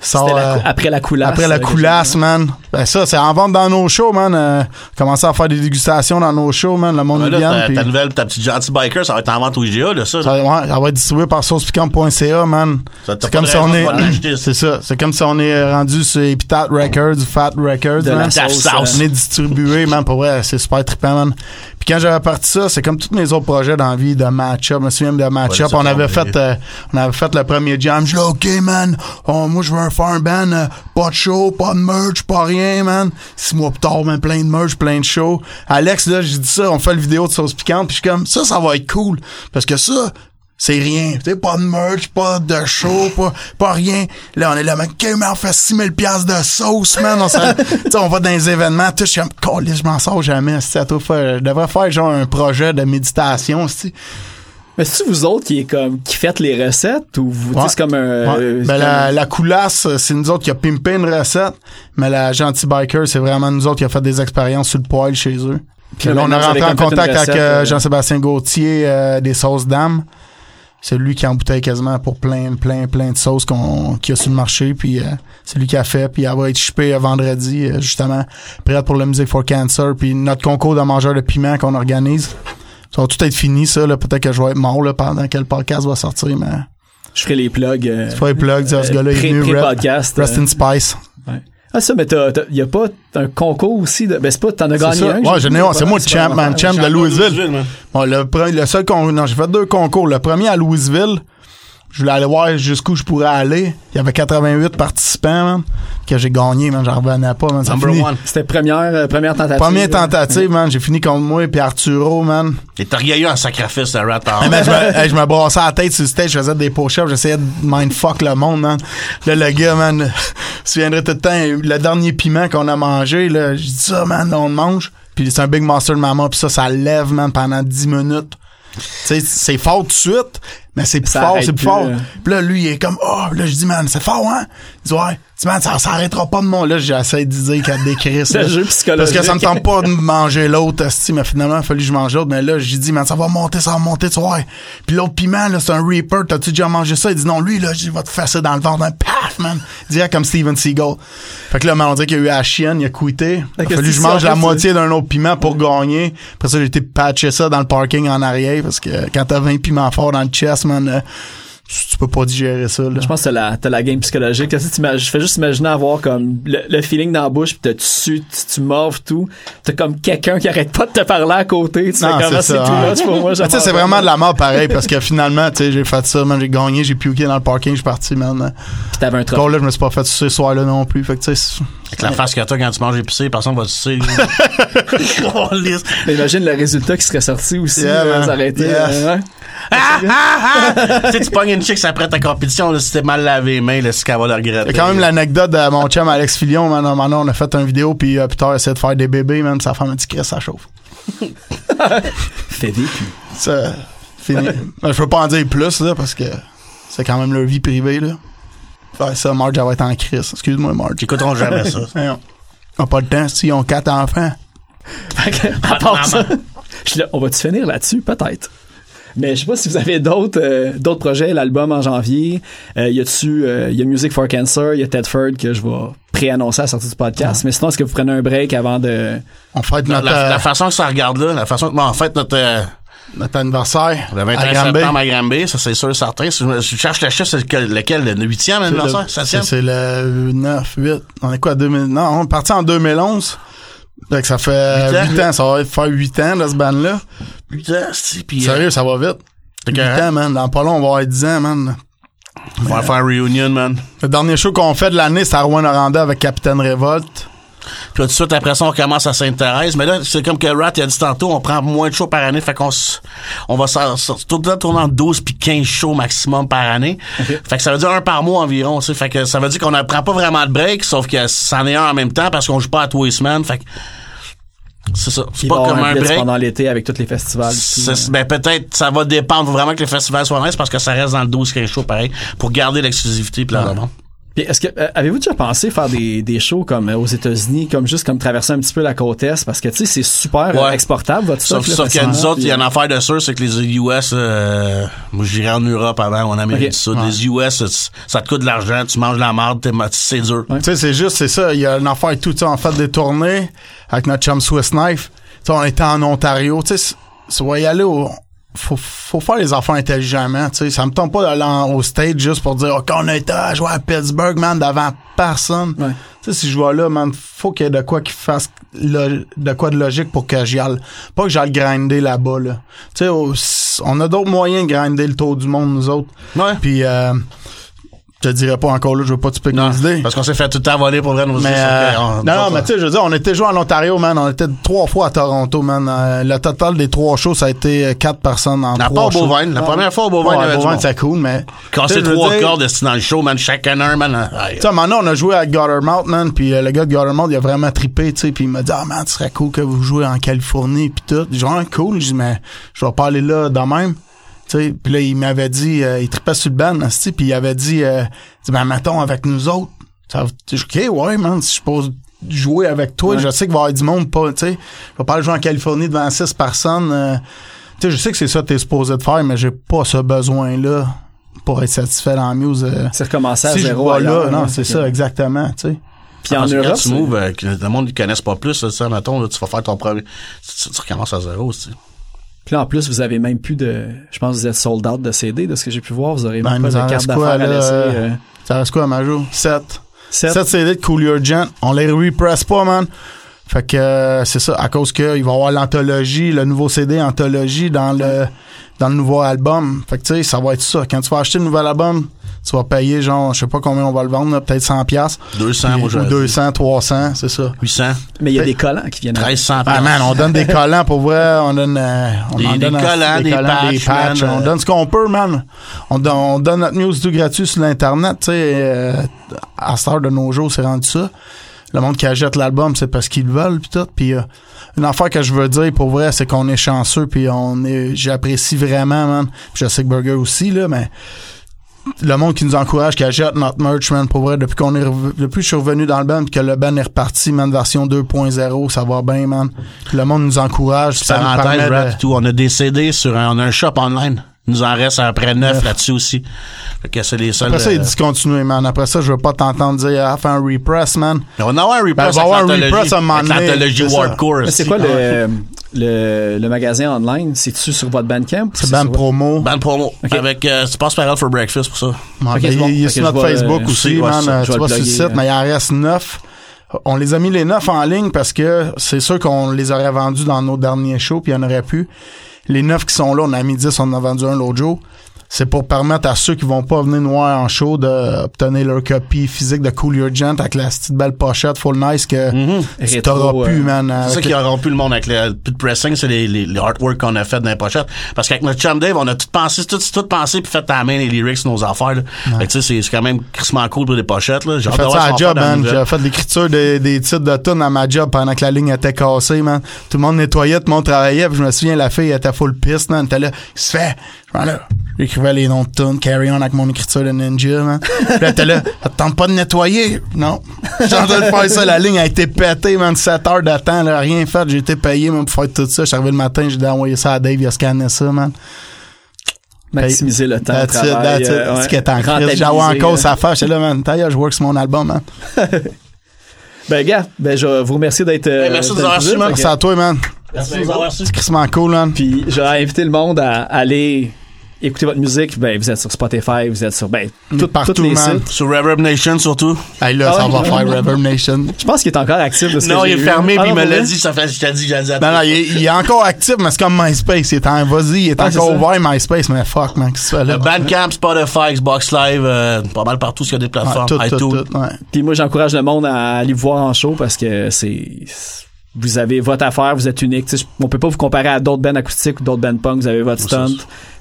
Sort, la euh, après la coulasse. après la euh, coulasse, man. Ben ça, c'est en vente dans nos shows, man. Euh, commencer à faire des dégustations dans nos shows, man. Le monde Ouais, nous là, vient. Ta, nouvelle, ta petite gentille biker, ça va être en vente au IGA, là, ça. ça, ouais, ça va être distribué par saucepiquante.ca, man. C'est pas comme de si on est. C'est ça. C'est comme si on est rendu sur Epitat Records, Fat Records, De man. la sauce. sauce. On est distribué, man, pour vrai, c'est super trippant, man. Puis quand j'avais parti ça, c'est comme tous mes autres projets dans la vie de match-up. Je me souviens de match-up. Ouais, on avait fait, euh, on avait fait le premier jam. Je dis, OK, man. Oh, moi, je veux un faire un band. euh, pas de show, pas de merch, pas rien, man. Six mois plus tard, man, plein de merch, plein de shows. Alex, là, j'ai dit ça, on fait le vidéo de sauce piquante. Puis je suis comme, ça, ça va être cool. Parce que ça, c'est rien. Tu sais, pas de merch, pas de show, *laughs* pas, pas rien. Là, on est là, OK, mais on fait 6000 pièces de sauce, man. On, *laughs* on va dans les événements, tout, je suis comme, je m'en sors jamais. à toi faire, je devrais faire genre un projet de méditation, tu Mais c'est vous autres qui est comme qui faites les recettes ou vous Ouais. c'est comme un Ouais. euh, Ben, la, la coulasse, c'est nous autres qui a pimpé une recette, mais la Gentil Biker, c'est vraiment nous autres qui a fait des expériences sur le poil chez eux. Puis là, on a rentré en contact avec recette, euh, euh, Jean-Sébastien Gauthier euh, des sauces d'âme. C'est lui qui embouteille quasiment pour plein, plein, plein de sauces qu'on, qu'il y a sur le marché. Puis euh, c'est lui qui a fait. Puis elle va être shippée euh, vendredi, euh, justement, prête pour le Music for Cancer. Puis notre concours de mangeurs de piment qu'on organise. Ça va tout être fini, ça. Là. Peut-être que je vais être mort là, pendant que le podcast va sortir, mais... je ferai les plugs. C'est pas les plugs, ce gars-là est venu. Rest, pré-podcast. rest in Spice. ouais. Ah ça mais t'as t'as- y a pas un concours aussi de ben c'est pas t'en as gagné ça. un. Ouais, j'en ai un. C'est moi le champ, man. Champ de Louisville. Bon, le, le seul con, non, j'ai fait deux concours. Le premier à Louisville, Je voulais aller voir jusqu'où je pourrais aller. Il y avait 88 participants, man, que j'ai gagné, man. J'en revenais pas, man. Number one. C'était première, euh, première tentative. Première tentative, man. J'ai fini contre moi et Arturo, man. Et t'as eu un sacrifice, le rat Hey, man, je, me, hey, je me brassais la tête sur le stage, je faisais des push-ups, j'essayais de mindfuck le monde, man. Là, le gars, man, *laughs* je me souviendrai tout le temps, le dernier piment qu'on a mangé, là, je dis ça, man, on le mange. Puis c'est un Big Monster de maman, puis ça, ça lève, man, pendant 10 minutes. Tu sais, c'est fort tout de suite, mais c'est plus Ça fort, c'est plus plus, fort. là. Puis là, lui, il est comme, oh, là, je dis, man, c'est fort, hein? Il dit, ouais. Dit, man, ça s'arrêtera pas de mon. Là, j'essaie de dire qu'elle décrit ça. *laughs* Le jeu psychologique. Parce que ça me tente pas de manger l'autre, mais finalement, il a fallu que je mange l'autre. Mais là, j'ai dit, man, ça va monter, ça va monter, tu vois. Puis l'autre piment, là, c'est un Reaper. T'as-tu déjà mangé ça? Il dit, non, lui, là, je vais te faire ça dans le ventre. Un paf, man. Direct comme Steven Seagal. Fait que là, man, on dirait qu'il y a eu la chienne, il a quitté. Il a fallu que je mange la moitié d'un autre piment pour gagner. Après ça, j'ai été patcher ça dans le parking en arrière parce que quand t'as 20 piments forts dans le chest, man, euh, tu tu peux pas digérer ça, là. Je pense que t'as la, t'as la game psychologique. Je fais juste imaginer avoir comme le, le feeling dans la bouche, puis t'as- tu tu, tu morves tout. T'as comme quelqu'un qui arrête pas de te parler à côté. Tu Non, c'est ça, hein. pour moi. Vraiment de la mort pareil parce que *laughs* finalement, tu sais, j'ai fait ça, j'ai gagné, j'ai puké dans le parking, je suis parti, man. Puis t'avais un trophée. là, je me suis pas fait ce soir-là non plus. Fait que, tu sais, Avec la face que t'as quand tu manges épicé, personne va te sucer. *laughs* *laughs* Mais imagine le résultat qui serait sorti aussi. Yeah, man. ça aurait été, Yes. euh, ouais. Ah, ah, ah! tu sais, tu pognes une chick après ta compétition, là, si t'es mal lavé les mains, là, c'est qu'elle va le regretter. Quand même l'anecdote de mon chum Alex Filion, man. Donné, on a fait une vidéo, puis euh, Peter essaie de faire des bébés, man. Sa femme a dit, Chris, ça chauffe. *laughs* Fait vécu. Ça, fini. Je peux pas en dire plus, là, parce que c'est quand même leur vie privée, là. Faire ça, Marge, elle va être en crise. Excuse-moi, Marge. J'écouteront jamais ça. *laughs* On n'a pas le temps, s'ils ont quatre enfants. Fait que, à part ça, *laughs* je suis là, on va-tu finir là-dessus? Peut-être. Mais je sais pas si vous avez d'autres euh, d'autres projets, l'album en janvier. Euh, y a-tu euh, y a Music for Cancer, y a Tedford que je vais préannoncer à la sortie du podcast. Mais sinon, est-ce que vous prenez un break avant de On La, notre, la- euh, la façon que ça regarde là, la façon que, bon, en fait, notre, euh, notre anniversaire. le à 21 Granby. septembre à Granby, ça c'est sûr certain. Si je, je cherche le chiffre, c'est lequel, lequel, le 8e anniversaire? C'est 7e? c'est le 9, 8. On est quoi, 2000? Non, on est parti en 2011. Fait que ça fait Huit ans. 8 ans. Ça va faire 8 ans, là, ce band-là. Putain, si, puis, euh, Sérieux, ça va vite. c'est 8 correct. ans, man. Dans pas long, on va avoir 10 ans, man. on va faire un reunion, man. Le dernier show qu'on fait de l'année, c'est à Rouen-Noranda avec Capitaine Révolte. Puis là, tout de suite après ça, on commence à Sainte-Thérèse. Mais là, c'est comme que Rat il a dit tantôt, on prend moins de shows par année. Fait qu'on on va tout le temps tourner en 12 puis 15 shows maximum par année. Fait que ça veut dire un par mois environ. tu sais. Fait que ça veut dire qu'on ne prend pas vraiment de break, sauf que c'en est un en même temps parce qu'on joue pas à tous les semaines. Fait que c'est ça. C'est pas comme un break. pendant l'été avec tous les festivals. hein. ben peut-être ça va dépendre vraiment que les festivals soient nice parce que ça reste dans le 12-15 shows pareil pour garder l'exclusivité puis la demande. Puis est-ce que euh, avez-vous déjà pensé faire des, des shows comme euh, aux États-Unis, comme juste comme traverser un petit peu la côte est, parce que tu sais c'est super euh, Ouais. exportable votre Sauf, stock, sauf que facilement, nous autres, il y a une affaire de sûr, c'est que les US, euh, moi j'irais en Europe avant, ou en Amérique Ok. du Sud. Les US, ça, ça te coûte de l'argent, tu manges de la merde, t'es ma- c'est dur. Ouais. Tu sais, c'est juste, c'est ça. Il y a une affaire tout. Sais, on fait des tournées avec notre chum Swiss Knife. Tu sais, on était en Ontario. Tu sais, va y aller au. Faut, faut faire les affaires intelligemment, tu sais. Ça me tombe pas d'aller au stage juste pour dire, OK, on a été à jouer à Pittsburgh, man, devant personne. Ouais. Tu sais, si je vais là, man, faut qu'il y ait de quoi qui fasse de quoi de logique pour que j'y aille. Pas que j'aille grinder là-bas, là. Tu sais, on a d'autres moyens de grinder le tour du monde, nous autres. Ouais. Puis, euh, te dirais pas encore là, je veux pas te piquer Non, nos idées. parce qu'on s'est fait tout le temps voler pour vrai nos Mais idées, euh, on- non, non, mais tu sais, je veux dire, on était joué en Ontario, man. On était trois fois à Toronto, man. Euh, le total des trois shows, ça a été euh, quatre personnes en La trois shows. Bovine, la première fois au y Ouais, monde. c'est cool, mais... Quand c'est je trois cordes c'est dans le show, man, chacun un, man. Tu sais, maintenant, on a joué à Guttermouth, man, puis le gars de Guttermouth, il a vraiment trippé, tu sais, puis il m'a dit, ah, man, ce serait cool que vous jouiez en Californie, puis tout. J'ai dit, ah, cool. J'ai dit, mais je vais pas aller là de même. Tu sais, puis là, il m'avait dit, euh, il trippait sur le band, asti, puis il avait dit, euh, ben, mettons, avec nous autres. OK, ouais, man, si je pose jouer avec toi, Ouais. je sais qu'il va y avoir du monde, pas, tu sais, je vais pas aller jouer en Californie devant six personnes. euh, tu sais, je sais que c'est ça que t'es supposé de faire, mais j'ai pas ce besoin-là pour être satisfait dans la muse. euh, c'est recommencé à si zéro là, non, hein, c'est ça, exactement, tu sais. Puis en Europe, tu moves, euh, que le monde ne connaisse pas plus, ça, mettons, là, tu vas faire ton premier. Tu, tu recommences à zéro, tu sais. Puis là, en plus, vous avez même plus de. Je pense que vous êtes sold out de CD, de ce que j'ai pu voir. Vous aurez Ben, même pas de carte d'affaires à laisser. euh, euh, Ça reste quoi, Major? 7. sept. 7 CD de Cool Urgent. On les repress pas, man. Fait que euh, c'est ça, à cause qu'il va y avoir l'anthologie, le nouveau CD anthologie dans le dans le nouveau album. Fait que tu sais, ça va être ça. Quand tu vas acheter le nouvel album, tu vas payer genre, je sais pas combien on va le vendre, là, peut-être 100 pièces 200, moi, ou j'aurais dit. 200, 300, c'est ça. 800. Mais il y a des collants qui viennent avec. 1300 Ah man, on donne des collants pour vrai, on donne euh, on Des- en des donne un- collants, des patchs, man, on donne ce qu'on peut man. On, don- on donne notre news tout gratuit sur l'internet, tu sais euh, à cette heure de nos jours, c'est rendu ça. Le monde qui achète l'album, c'est parce qu'ils le veulent puis tout puis euh, une affaire que je veux dire pour vrai, c'est qu'on est chanceux puis on est j'apprécie vraiment man. Puis je sais que Burger aussi là mais le monde qui nous encourage, qui achète notre merch, man, pour vrai, depuis qu'on est depuis que je suis revenu dans le band, puis que le band est reparti, man, version 2.0, ça va bien, man. Le monde nous encourage, ça nous permet de... tout. On a des CD sur un, on a un shop online. Il nous en reste après neuf Neuf. là-dessus aussi. Fait que c'est les seuls. Après ça, il euh, est discontinué, man. Après ça, je veux pas t'entendre dire, ah, fais un repress, man. on avoir un Ben, repress il va avoir un avec repress à un moment. Mais c'est quoi le, le, le magasin online? C'est-tu sur votre Bandcamp? C'est band promo. Band promo. Avec, euh, tu passes par for breakfast pour ça. Ben, il, est sur notre vois, Facebook euh, aussi, man. Euh, tu le sur le site, mais il en reste neuf. On les a mis les neuf en ligne parce que c'est sûr qu'on les aurait vendus dans nos derniers shows, puis il y en aurait plus. Les neuf qui sont là, on a mis 10, on en a vendu un l'autre jour. C'est pour permettre à ceux qui vont pas venir nous voir en show d'obtenir leur copie physique de Cool Your Gent avec la petite belle pochette full nice que tu Rétro, t'auras plus, euh, man. C'est ça qui a rompu le monde avec le plus de pressing, c'est les, les, les artworks qu'on a fait dans les pochettes. Parce qu'avec notre chum Dave, on a tout pensé, tout, tout pensé puis fait à la main les lyrics, nos affaires, là. Fait que tu sais, c'est- quand même crissement cool pour les pochettes, là. J'ai fait ça à job, man. J'ai fait l'écriture des, des titres de tunes à ma job pendant que la ligne était cassée, man. Tout le monde nettoyait, tout le monde travaillait, puis je me souviens, la fille était full piste, man. Elle était là, il se fait. Je m'en là. J'écrivais les noms de tunes, carry on avec mon écriture de ninja, man. Puis là, était là, *laughs* ça te tente pas de nettoyer? Non. J'ai en train de faire ça, la ligne a été pétée, man. 7 heures de temps, là, rien fait. J'ai été payé, man, pour faire tout ça. Je suis arrivé le matin, j'ai envoyé ça à Dave, il a scanné ça, man. Maximiser le temps de travail. that's it. euh, C'est ouais. ce qui est en crise. J'avais encore euh. sa faire. J'étais là, man. Taille, je work sur mon album, man. *laughs* Ben, gars, ben, je vous remercie d'être. euh, Ben, merci de nous avoir reçus, man. Merci à toi, man. Merci de nous avoir reçus. C'est cool, man. Puis, j'aurais invité le monde à aller écouter votre musique. Ben, vous êtes sur Spotify, vous êtes sur, ben, tout, Partout, les man. sites. Sur Reverb Nation, surtout. Hey, là, Ah ça ouais? va faire Reverb Nation. *laughs* Je pense qu'il est encore actif de ce Non, que il est vu. fermé, Ah, puis il me l'a dit, ça fait, je t'ai dit, j'ai dit à Non, non, il est, il est encore actif, mais c'est comme MySpace. Il est en, vas-y, il est Ah, encore ça. ouvert, MySpace, mais fuck, man, qu'est-ce que tu fais là? Le Bandcamp, Spotify, Xbox Live, euh, pas mal partout, s'il y a des Ouais, plateformes, tout, tout, tout, ouais. Puis moi, j'encourage le monde à aller vous voir en show parce que c'est vous avez votre affaire, vous êtes unique. Tu sais, on peut pas vous comparer à d'autres bands acoustiques ou d'autres bands punk. Vous avez votre stunt.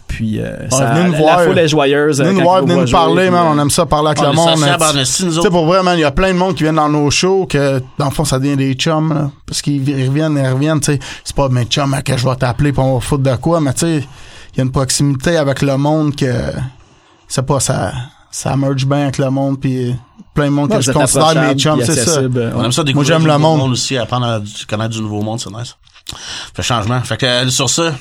Puis euh, Ouais, ça, venez nous la, voir. la foule est joyeuse. euh, Venez nous quand voir, venez nous parler, man. On aime ça parler avec On le est monde. nous Tu sais, pour vrai, man, il y a plein de monde qui viennent dans nos shows que, dans le fond, ça devient des chums, là. Parce qu'ils ils reviennent, ils reviennent, tu sais. C'est pas mes chums à que je vais t'appeler pour on va foutre de quoi, mais tu sais, il y a une proximité avec le monde que, c'est pas, ça, ça merge bien avec le monde, puis plein de monde Ouais, que je considère mes chums, c'est ça. euh, On aime ça Moi, découvrir j'aime du le nouveau monde. aussi, apprendre à du- connaître du nouveau monde, c'est nice. Fait changement. Fait que euh, sur ça,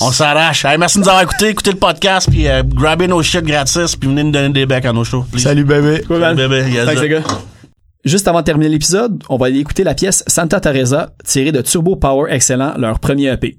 on s'arrache. Hey, merci de nous avoir écoutés, écoutez le podcast, puis euh, grabez nos shit gratis, puis venez nous donner des becs à nos shows. please. Salut, bébé. Cool, man. Bébé, yes, Thanks, sir. les gars. Juste avant de terminer l'épisode, on va aller écouter la pièce Santa Teresa tirée de Turbo Power Excellent, leur premier EP.